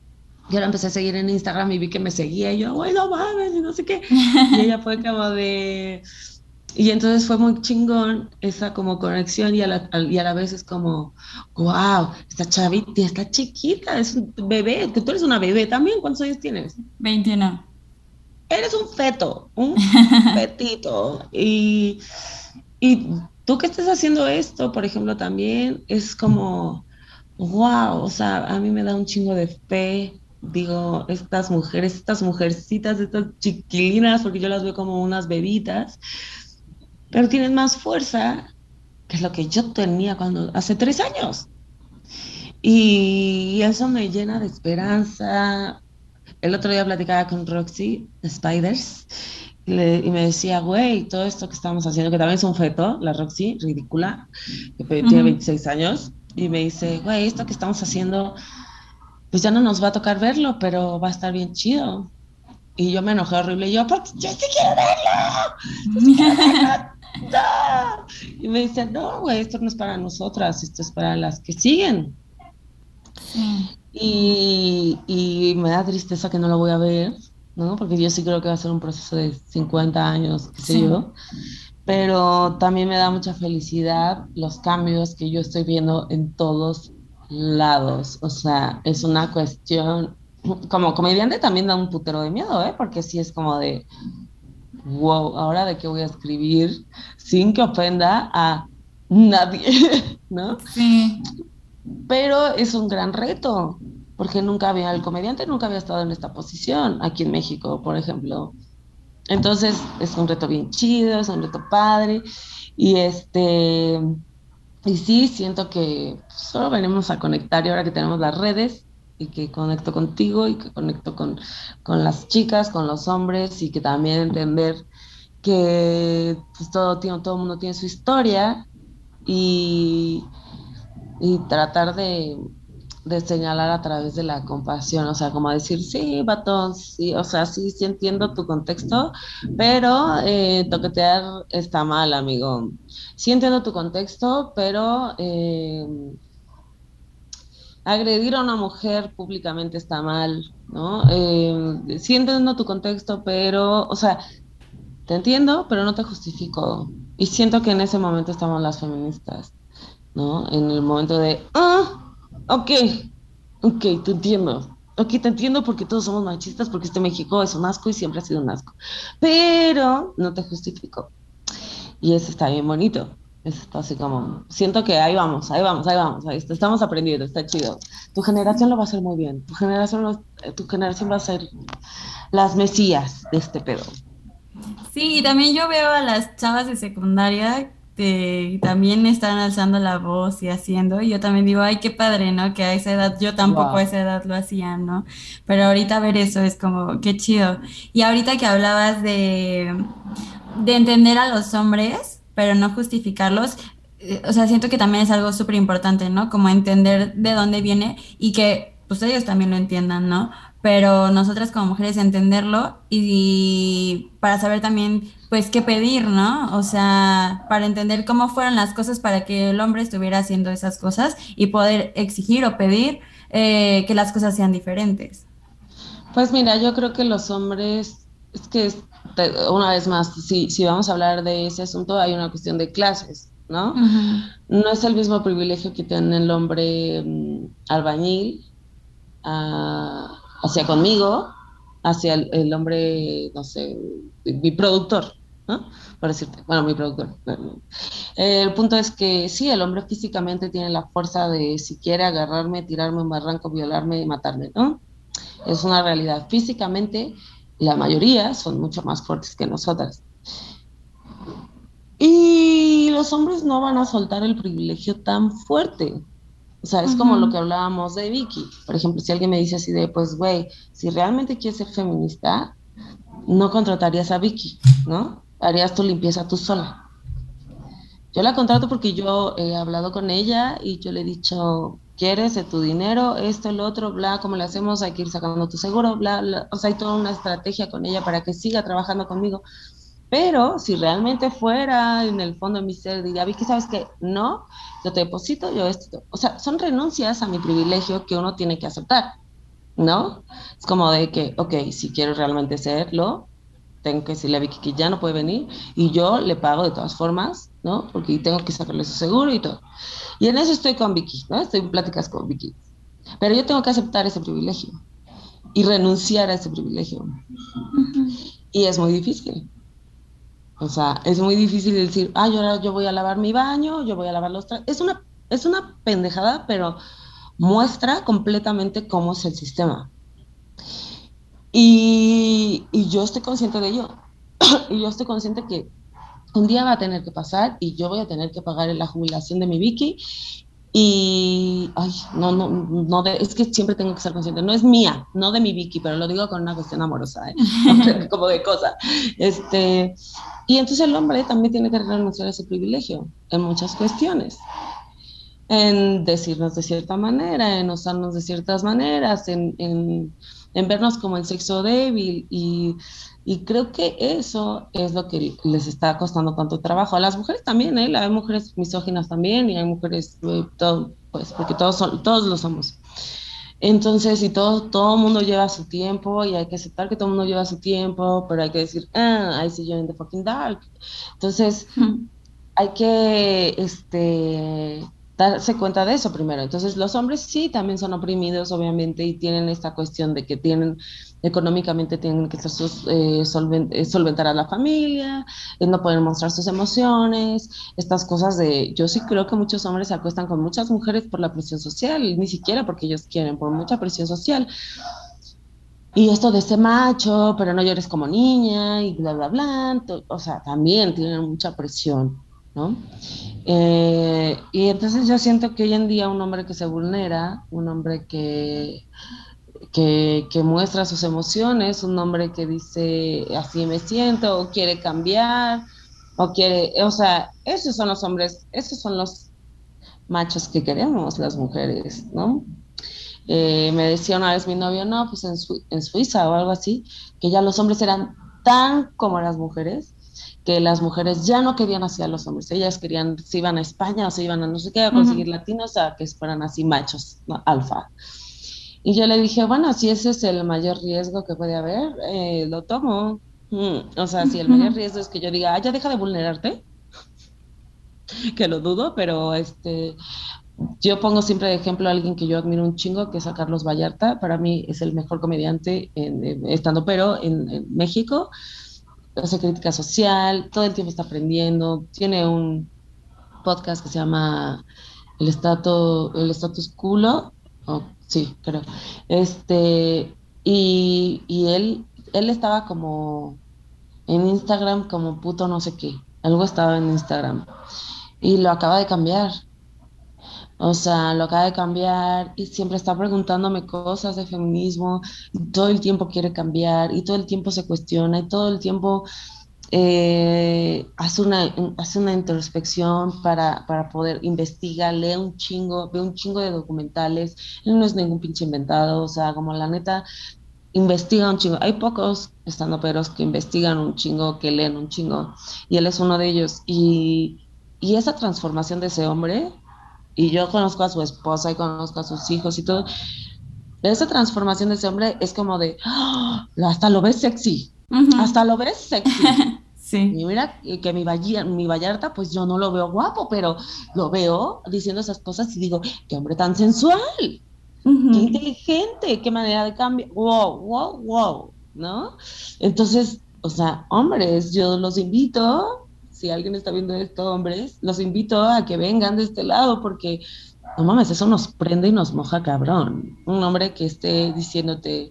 yo la empecé a seguir en Instagram y vi que me seguía y yo, bueno, mames, y no sé qué. Y ella fue como de... Y entonces fue muy chingón esa como conexión y a la, y a la vez es como, wow, esta chavita, está chiquita, es un bebé, que tú eres una bebé también, ¿cuántos años tienes? 21 eres un feto, un fetito. Y, y tú que estés haciendo esto, por ejemplo, también es como, wow, o sea, a mí me da un chingo de fe. Digo, estas mujeres, estas mujercitas, estas chiquilinas, porque yo las veo como unas bebitas, pero tienen más fuerza que lo que yo tenía cuando hace tres años. Y eso me llena de esperanza, el otro día platicaba con Roxy Spiders y, me decía, güey, todo esto que estamos haciendo, que también es un feto, la Roxy, ridícula, que tiene 26 años, y me dice, güey, esto que estamos haciendo, pues ya no nos va a tocar verlo, pero va a estar bien chido. Y yo me enojé horrible, y yo, porque yo sí quiero verlo. Y me dice, no, güey, esto no es para nosotras, esto es para las que siguen. Sí. Y, me da tristeza que no lo voy a ver, ¿no? Porque yo sí creo que va a ser un proceso de 50 años, qué sé yo. Pero también me da mucha felicidad los cambios que yo estoy viendo en todos lados. O sea, es una cuestión, como comediante también da un putero de miedo, ¿eh? Porque sí es como de, wow, ahora de qué voy a escribir sin que ofenda a nadie, ¿no? Sí pero es un gran reto, porque nunca había, el comediante nunca había estado en esta posición aquí en México, por ejemplo. Entonces es un reto bien chido, es un reto padre, y este, y sí, siento que solo venimos a conectar y ahora que tenemos las redes, y que conecto contigo y que conecto con, con las chicas, con los hombres, y que también entender que pues, todo, todo mundo tiene su historia, y y tratar de, señalar a través de la compasión, o sea, como decir, sí, batón, sí, o sea, sí, sí entiendo tu contexto, pero eh, toquetear está mal, amigo. Sí entiendo tu contexto, pero eh, agredir a una mujer públicamente está mal, ¿no? Eh, sí entiendo tu contexto, pero, o sea, te entiendo, pero no te justifico. Y siento que en ese momento estamos las feministas. ¿no? En el momento de, ah, ok, ok, te entiendo. Ok, te entiendo porque todos somos machistas, porque este México es un asco y siempre ha sido un asco. Pero no te justifico. Y eso está bien bonito. Es así como, siento que ahí vamos, ahí vamos, ahí vamos, ahí estamos aprendiendo, está chido. Tu generación lo va a hacer muy bien. Tu generación, tu generación va a ser las mesías de este pedo. Sí, y también yo veo a las chavas de secundaria este, también están alzando la voz y haciendo. Y yo también digo, ay, qué padre, ¿no? Que a esa edad, yo tampoco a esa edad lo hacía, ¿no? Pero ahorita ver eso es como, qué chido. Y ahorita que hablabas de, de entender a los hombres, pero no justificarlos, eh, o sea, siento que también es algo súper importante, ¿no? Como entender de dónde viene y que pues ellos también lo entiendan, ¿no? Pero nosotras como mujeres entenderlo y para saber también pues qué pedir, ¿no? O sea, para entender cómo fueron las cosas para que el hombre estuviera haciendo esas cosas y poder exigir o pedir eh, que las cosas sean diferentes. Pues mira, yo creo que los hombres, es que una vez más, si, si vamos a hablar de ese asunto, hay una cuestión de clases, ¿no? No es el mismo privilegio que tiene el hombre mm, albañil ah, hacia conmigo, hacia el hombre, no sé, mi productor, por decirte, bueno, mi productor. El punto es que sí, el hombre físicamente tiene la fuerza de si quiere agarrarme, tirarme un barranco, violarme y matarme, ¿no? Es una realidad. Físicamente, la mayoría son mucho más fuertes que nosotras. Y los hombres no van a soltar el privilegio tan fuerte. O sea, es como lo que hablábamos de Vicky. Por ejemplo, si alguien me dice así de, pues, güey, si realmente quieres ser feminista, no contratarías a Vicky, ¿no? Harías tu limpieza tú sola. Yo la contrato porque yo he hablado con ella y yo le he dicho, ¿quieres de tu dinero? Esto, el otro, bla, ¿cómo le hacemos? Hay que ir sacando tu seguro, bla, bla. O sea, hay toda una estrategia con ella para que siga trabajando conmigo. Pero si realmente fuera en el fondo de mi ser, diría, Vicky, ¿sabes qué? No, yo te deposito, yo esto. O sea, son renuncias a mi privilegio que uno tiene que aceptar, ¿no? Es como de que, ok, si quiero realmente serlo, tengo que decirle a Vicky que ya no puede venir y yo le pago de todas formas, ¿no? Porque tengo que sacarle su seguro y todo. Y en eso estoy con Vicky, ¿no? Estoy en pláticas con Vicky. Pero yo tengo que aceptar ese privilegio y renunciar a ese privilegio. Y es muy difícil. O sea, es muy difícil decir, ah, yo, yo voy a lavar mi baño, yo voy a lavar los trastes. Es una, es una pendejada, pero muestra completamente cómo es el sistema. Y, y yo estoy consciente de ello. y yo estoy consciente que un día va a tener que pasar y yo voy a tener que pagar la jubilación de mi Vicky y, ay, no, no, no, es que siempre tengo que ser consciente, no es mía, no de mi Vicky, pero lo digo con una cuestión amorosa, ¿eh? como de cosa. Este, y entonces el hombre también tiene que renunciar a ese privilegio en muchas cuestiones. En decirnos de cierta manera, en usarnos de ciertas maneras, en, en, en vernos como el sexo débil y y creo que eso es lo que les está costando tanto trabajo. A las mujeres también, ¿eh? Hay mujeres misóginas también y hay mujeres, eh, todo, pues, porque todos, son, todos lo somos. Entonces, y todo, todo mundo lleva su tiempo y hay que aceptar que todo el mundo lleva su tiempo, pero hay que decir, ah, I see you in the fucking dark. Entonces, hay que, este, darse cuenta de eso primero. Entonces, los hombres sí también son oprimidos, obviamente, y tienen esta cuestión de que tienen económicamente tienen que eh, eh, solventar a la familia, eh, no pueden mostrar sus emociones, estas cosas de, yo sí creo que muchos hombres se acuestan con muchas mujeres por la presión social, ni siquiera porque ellos quieren, por mucha presión social. Y esto de ese macho, pero no llores como niña y bla, bla, bla, o sea, también tienen mucha presión, ¿no? y entonces yo siento que hoy en día un hombre que se vulnera, un hombre que que, muestra sus emociones, un hombre que dice así me siento, o quiere cambiar, o quiere, o sea, esos son los hombres, esos son los machos que queremos las mujeres, ¿no? Eh, me decía una vez mi novio, no, pues en, en Suiza o algo así, que ya los hombres eran tan como las mujeres, que las mujeres ya no querían así a los hombres, ellas querían, se iban a España o se iban a no sé qué, a conseguir latinos, a que fueran así machos, alfa. Y yo le dije, bueno, si ese es el mayor riesgo que puede haber, eh, lo tomo. Mm, o sea, si el mayor riesgo es que yo diga, ah, ya deja de vulnerarte, que lo dudo, pero este, yo pongo siempre de ejemplo a alguien que yo admiro un chingo, que es a Carlos Vallarta. Para mí es el mejor comediante en, estando pero en, México. Hace crítica social, todo el tiempo está aprendiendo. Tiene un podcast que se llama El Status, el status Culo, Sí, creo. Este, y, y él, él estaba como en Instagram como puto no sé qué. Algo estaba en Instagram. Y lo acaba de cambiar. O sea, lo acaba de cambiar y siempre está preguntándome cosas de feminismo y todo el tiempo quiere cambiar y todo el tiempo se cuestiona y todo el tiempo eh, hace, una, hace una introspección para, para, poder investigar, lee un chingo, ve un chingo de documentales, él no es ningún pinche inventado, o sea, como la neta, investiga un chingo. Hay pocos estando peros que investigan un chingo, que leen un chingo, y él es uno de ellos. Y, y esa transformación de ese hombre, y yo conozco a su esposa y conozco a sus hijos y todo, esa transformación de ese hombre es como de, ¡ah! hasta lo ves sexy, hasta lo ves sexy. Y mira que mi, mi Vallarta, pues yo no lo veo guapo, pero lo veo diciendo esas cosas y digo, qué hombre tan sensual, qué inteligente, qué manera de cambiar, wow, wow, wow, ¿no? Entonces, o sea, hombres, yo los invito, si alguien está viendo esto, hombres, los invito a que vengan de este lado porque, no mames, eso nos prende y nos moja cabrón. Un hombre que esté diciéndote,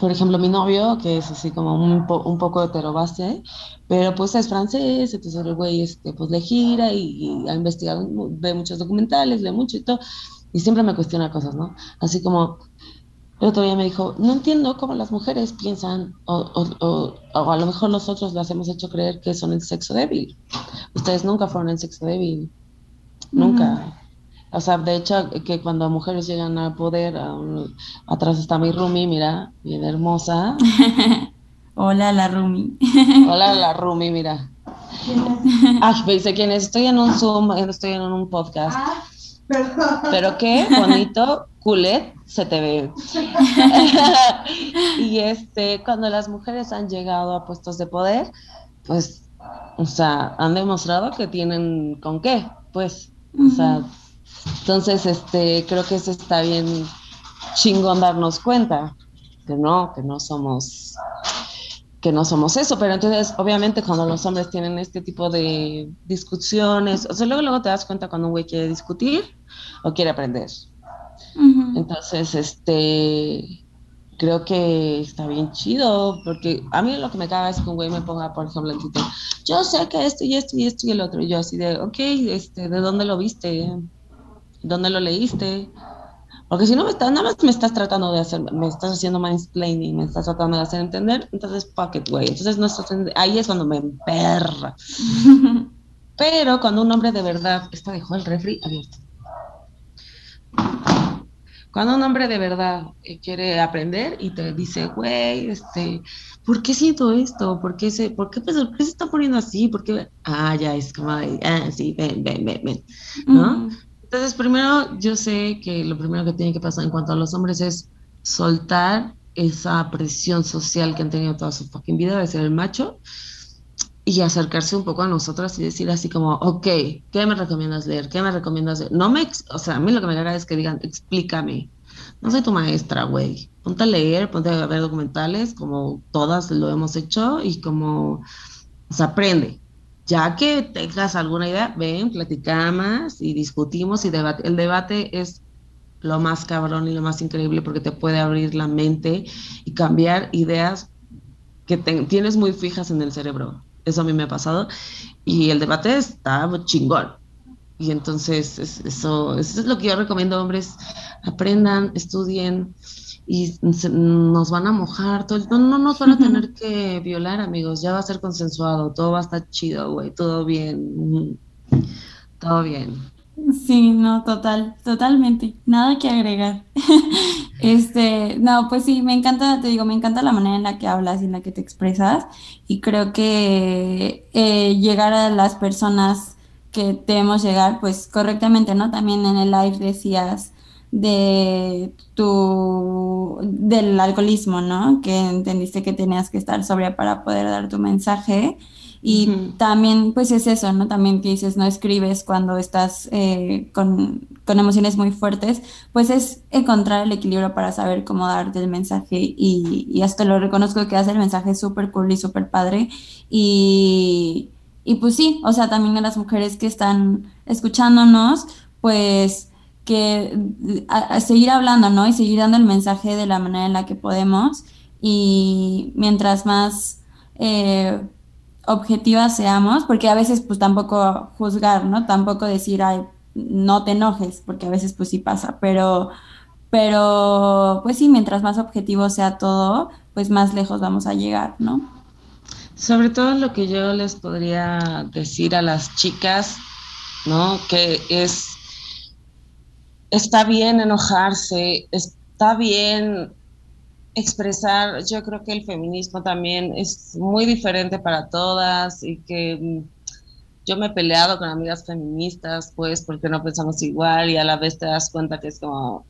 por ejemplo, mi novio, que es así como un, un poco heterobase, pero pues es francés, entonces el güey este, pues le gira y, ha investigado, ve muchos documentales, lee mucho y todo, y siempre me cuestiona cosas, ¿no? Así como, el otro día me dijo, no entiendo cómo las mujeres piensan, o, o, o, a lo mejor nosotros las hemos hecho creer que son el sexo débil. Ustedes nunca fueron el sexo débil, nunca. O sea, de hecho, que cuando mujeres llegan al poder, atrás está mi Rumi, mira, bien hermosa. Hola, la Rumi. Hola, la Rumi, mira. Ay, me dice quién es. Estoy en un Zoom, estoy en un podcast. Ah, Pero qué bonito, culet, se te ve. y este, cuando las mujeres han llegado a puestos de poder, pues, o sea, han demostrado que tienen con qué, pues, o sea, entonces, este, creo que eso está bien chingón darnos cuenta que no, que no somos que no somos eso, pero entonces obviamente cuando los hombres tienen este tipo de discusiones, o sea, luego, luego te das cuenta cuando un güey quiere discutir o quiere aprender. Entonces, este, creo que está bien chido, porque a mí lo que me caga es que un güey me ponga, por ejemplo, el título, yo sé que esto y esto y esto y el otro, y yo así de, ok, este, ¿de dónde lo viste? ¿Dónde lo leíste? Porque si no me estás, nada más me estás tratando de hacer, me estás haciendo mansplaining, me estás tratando de hacer entender, entonces fuck it, güey. Entonces no estás, ahí es cuando me emperra. Pero cuando un hombre de verdad, está dejó el refri abierto. Cuando un hombre de verdad eh, quiere aprender y te dice, güey, este, ¿por qué siento esto? ¿Por qué se, por qué, pues, ¿por qué se está poniendo así? ¿Por qué? Ah, ya es como, ah, sí, ven, ven, ven, ven, ¿no? Entonces, primero, yo sé que lo primero que tiene que pasar en cuanto a los hombres es soltar esa presión social que han tenido toda su fucking vida de ser el macho y acercarse un poco a nosotras y decir así como, ok, ¿qué me recomiendas leer? ¿Qué me recomiendas leer? No me, o sea, a mí lo que me agrada es que digan, explícame. No soy tu maestra, güey. Ponte a leer, ponte a ver documentales, como todas lo hemos hecho, y como, o sea, aprende ya que tengas alguna idea, ven, platicamos y discutimos y debate. El debate es lo más cabrón y lo más increíble porque te puede abrir la mente y cambiar ideas que tienes muy fijas en el cerebro. Eso a mí me ha pasado. Y el debate está chingón. Y entonces eso, eso es lo que yo recomiendo, hombres. Aprendan, estudien, y nos van a mojar, todo, no, no nos van a tener que violar, amigos, ya va a ser consensuado, todo va a estar chido, güey, todo bien, todo bien. Sí, no, total, totalmente, nada que agregar. este, no, pues sí, me encanta, te digo, me encanta la manera en la que hablas y en la que te expresas y creo que eh, llegar a las personas que debemos llegar, pues correctamente, ¿no? También en el live decías de tu del alcoholismo, ¿no? Que entendiste que tenías que estar sobria para poder dar tu mensaje. Y también, pues es eso, ¿no? También que dices, no escribes cuando estás eh, con, con, emociones muy fuertes, pues es encontrar el equilibrio para saber cómo darte el mensaje. Y, y hasta lo reconozco que hace el mensaje súper cool y súper padre. Y, y pues sí, o sea, también a las mujeres que están escuchándonos, pues que seguir hablando, ¿no? Y seguir dando el mensaje de la manera en la que podemos. Y mientras más eh, objetivas seamos, porque a veces pues tampoco juzgar, ¿no? Tampoco decir, ay, no te enojes, porque a veces pues sí pasa, pero, pero pues sí, mientras más objetivo sea todo, pues más lejos vamos a llegar, ¿no? Sobre todo lo que yo les podría decir a las chicas, ¿no? Que es está bien enojarse, está bien expresar, yo creo que el feminismo también es muy diferente para todas y que mm, yo me he peleado con amigas feministas, pues porque no pensamos igual y a la vez te das cuenta que es como,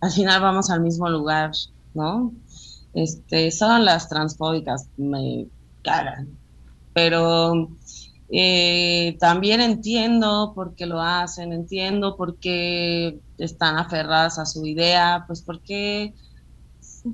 al final vamos al mismo lugar, ¿no? Este, son las transfóbicas, me cagan, pero eh, también entiendo por qué lo hacen, entiendo por qué están aferradas a su idea, pues porque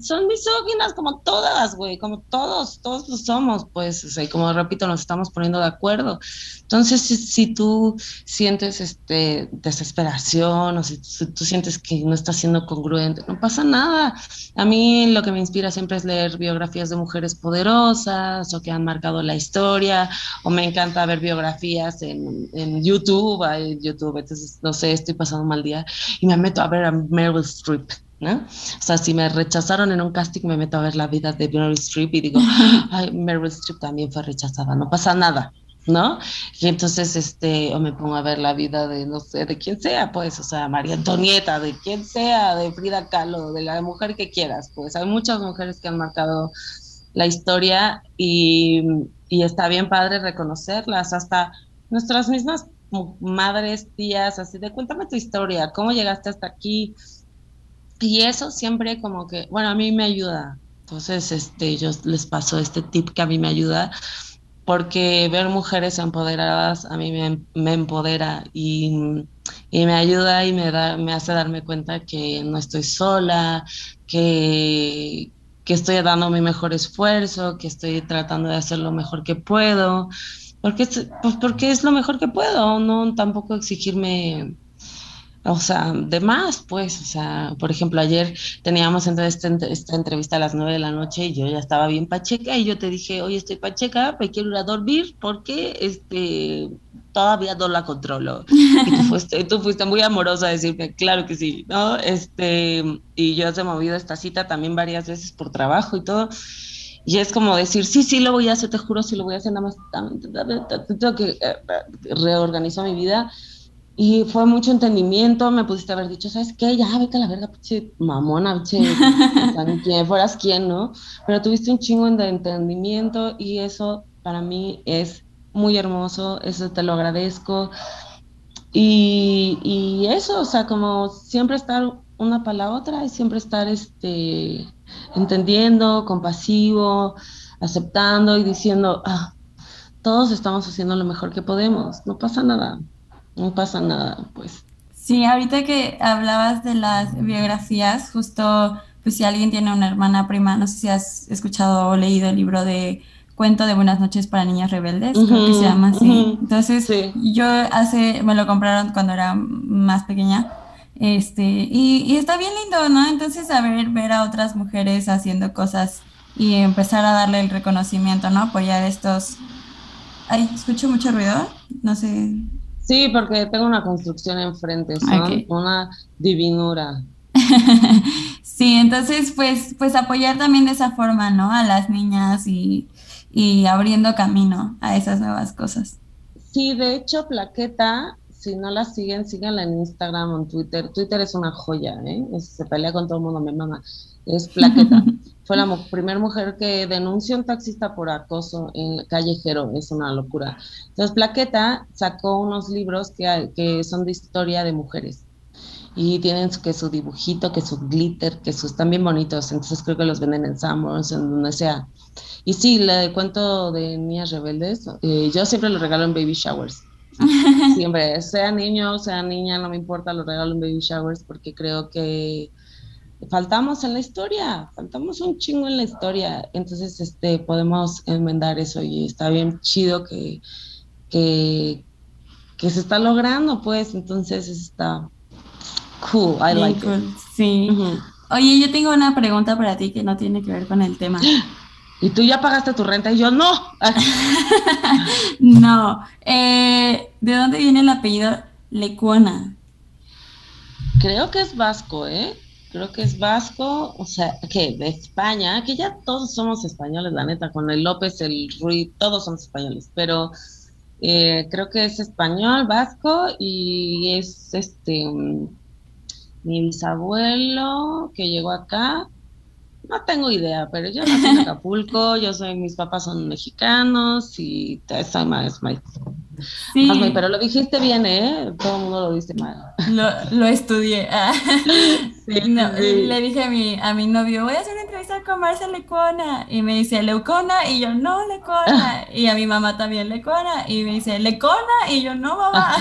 son misóginas como todas, güey, como todos, todos lo somos, pues, o sea, como repito, nos estamos poniendo de acuerdo. Entonces, si, tú sientes este, desesperación o si, tú sientes que no estás siendo congruente, no pasa nada. A mí lo que me inspira siempre es leer biografías de mujeres poderosas o que han marcado la historia, o me encanta ver biografías en, en YouTube, hay YouTube, entonces, no sé, estoy pasando un mal día y me meto a ver a Meryl Streep o sea, si me rechazaron en un casting, me meto a ver la vida de Meryl Streep y digo, ay, Meryl Streep también fue rechazada, no pasa nada, ¿no? Y entonces, este, o me pongo a ver la vida de, no sé, de quien sea, pues, o sea, María Antonieta, de quien sea, de Frida Kahlo, de la mujer que quieras, pues, hay muchas mujeres que han marcado la historia y, y está bien padre reconocerlas, hasta nuestras mismas madres, tías, así de cuéntame tu historia, cómo llegaste hasta aquí, y eso siempre como que, bueno, a mí me ayuda. Entonces, este, yo les paso este tip que a mí me ayuda, porque ver mujeres empoderadas a mí me, empodera y, y, me ayuda y me, da, me hace darme cuenta que no estoy sola, que, que estoy dando mi mejor esfuerzo, que estoy tratando de hacer lo mejor que puedo, porque, pues porque es lo mejor que puedo, no tampoco exigirme o sea, de más, pues, o sea, por ejemplo, ayer teníamos entonces esta, esta, entrevista a las nueve de la noche y yo ya estaba bien pacheca y yo te dije, oye, estoy pacheca, me quiero ir a dormir porque este, todavía no la controlo. Y tú fuiste, tú fuiste muy amorosa a decirme, claro que sí, ¿no? Este, y yo he movido esta cita también varias veces por trabajo y todo. Y es como decir, sí, sí, lo voy a hacer, te juro, sí lo voy a hacer, nada más tengo que eh, reorganizar mi vida y fue mucho entendimiento, me pudiste haber dicho, ¿sabes qué? Ya, vete a la verga, pinche mamona, pinche, quien fueras quien, ¿no? Pero tuviste un chingo de entendimiento y eso para mí es muy hermoso, eso te lo agradezco. Y, y eso, o sea, como siempre estar una para la otra y siempre estar este, entendiendo, compasivo, aceptando y diciendo, ah, todos estamos haciendo lo mejor que podemos, no pasa nada no pasa nada, pues. Sí, ahorita que hablabas de las biografías, justo, pues si alguien tiene una hermana prima, no sé si has escuchado o leído el libro de Cuento de Buenas noches para Niñas Rebeldes, creo que se llama así. Entonces, yo hace, me lo compraron cuando era más pequeña, este, y, y, está bien lindo, ¿no? Entonces, a ver, ver a otras mujeres haciendo cosas y empezar a darle el reconocimiento, ¿no? Apoyar estos... Ay, escucho mucho ruido, no sé. Sí, porque tengo una construcción enfrente, son una divinura. sí, entonces pues, pues apoyar también de esa forma, ¿no? A las niñas y, y abriendo camino a esas nuevas cosas. Sí, de hecho, Plaqueta, si no la siguen, síganla en Instagram o en Twitter. Twitter es una joya, ¿eh? se pelea con todo el mundo, mi mamá. Es Plaqueta. Fue la primera mujer que denunció a un taxista por acoso en callejero, es una locura. Entonces, Plaqueta sacó unos libros que, que son de historia de mujeres y tienen que su dibujito, que su glitter, que sus están bien bonitos, entonces creo que los venden en Summers, en donde sea. Y sí, le cuento de niñas rebeldes, eh, yo siempre lo regalo en baby showers. Siempre, sea niño, sea niña, no me importa, lo regalo en baby showers porque creo que faltamos en la historia, faltamos un chingo en la historia, entonces este, podemos enmendar eso y está bien chido que, que, se está logrando, pues, entonces está cool, I like it. Sí. Oye, yo tengo una pregunta para ti que no tiene que ver con el tema. Y tú ya pagaste tu renta y yo no. no. Eh, ¿De dónde viene el apellido Lecuona? Creo que es vasco, ¿eh? Creo que es vasco, o sea, que de España, que ya todos somos españoles, la neta, con el López, el Ruiz, todos somos españoles, pero eh, creo que es español, vasco, y es este mi bisabuelo que llegó acá, no tengo idea, pero yo nací en Acapulco, yo soy, mis papás son mexicanos y soy más, sí. pero lo dijiste bien, ¿eh? Todo el mundo lo dice mal. Lo, lo estudié. Ah. Sí, Le dije a mi, a mi novio, voy a hacer una entrevista saco Marce Lecona. Y me dice, Leucona. Y yo, no, Lecona. Y a mi mamá también, Lecona. Y me dice, Lecona. Y yo, no, mamá.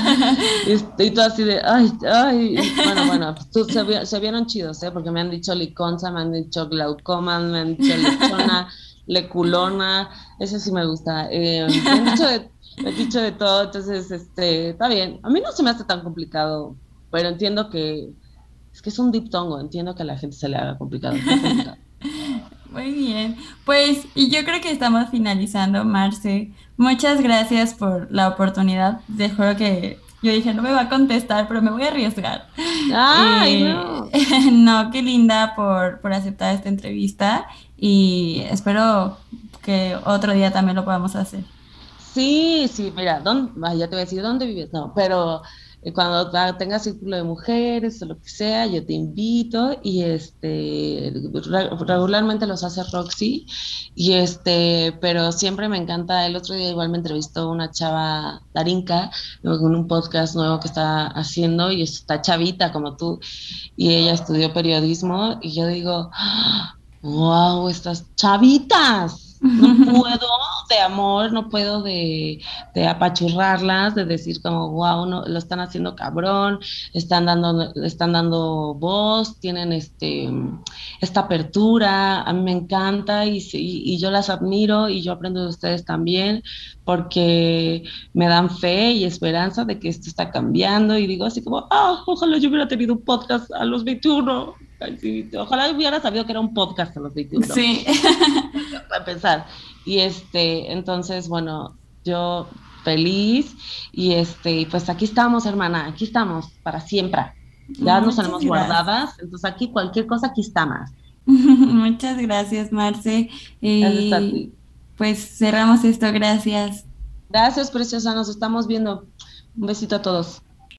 y, tú así de, ay, ay. Bueno, bueno, pues tú, se, vieron chidos, ¿eh? Porque me han dicho liconza, me han dicho glaucoma, me han dicho lechona, leculona. Eso sí me gusta. Eh, me han dicho de he dicho de todo, entonces, este, está bien. A mí no se me hace tan complicado, pero entiendo que es que es un diptongo, entiendo que a la gente se le haga complicado. Muy bien, pues y yo creo que estamos finalizando, Marce. Muchas gracias por la oportunidad. Te juro que yo dije, no me va a contestar, pero me voy a arriesgar. Ay, no. no, qué linda por, por aceptar esta entrevista y espero que otro día también lo podamos hacer. Sí, sí, mira, ¿dónde, ya te voy a decir dónde vives, no, pero eh, cuando tengas círculo de mujeres o lo que sea, yo te invito y este regularmente los hace Roxy y este, pero siempre me encanta, el otro día igual me entrevistó una chava Darinka con un podcast nuevo que está haciendo y está chavita como tú y ella estudió periodismo y yo digo, wow, estas chavitas no puedo de amor, no puedo de, apachurrarlas, de decir como, wow, no, lo están haciendo cabrón, están dando, están dando voz, tienen este, esta apertura, a mí me encanta y, y, yo las admiro y yo aprendo de ustedes también porque me dan fe y esperanza de que esto está cambiando y digo así como, ah, ojalá yo hubiera tenido un podcast a los 21 ojalá hubiera sabido que era un podcast a los 21. Sí. Para empezar. Y este, entonces, bueno, yo feliz y este, pues aquí estamos, hermana, aquí estamos para siempre. Ya nos tenemos guardadas, entonces aquí cualquier cosa, aquí estamos. Muchas gracias, Marce. Y pues cerramos esto, gracias. Gracias, preciosa, nos estamos viendo. Un besito a todos.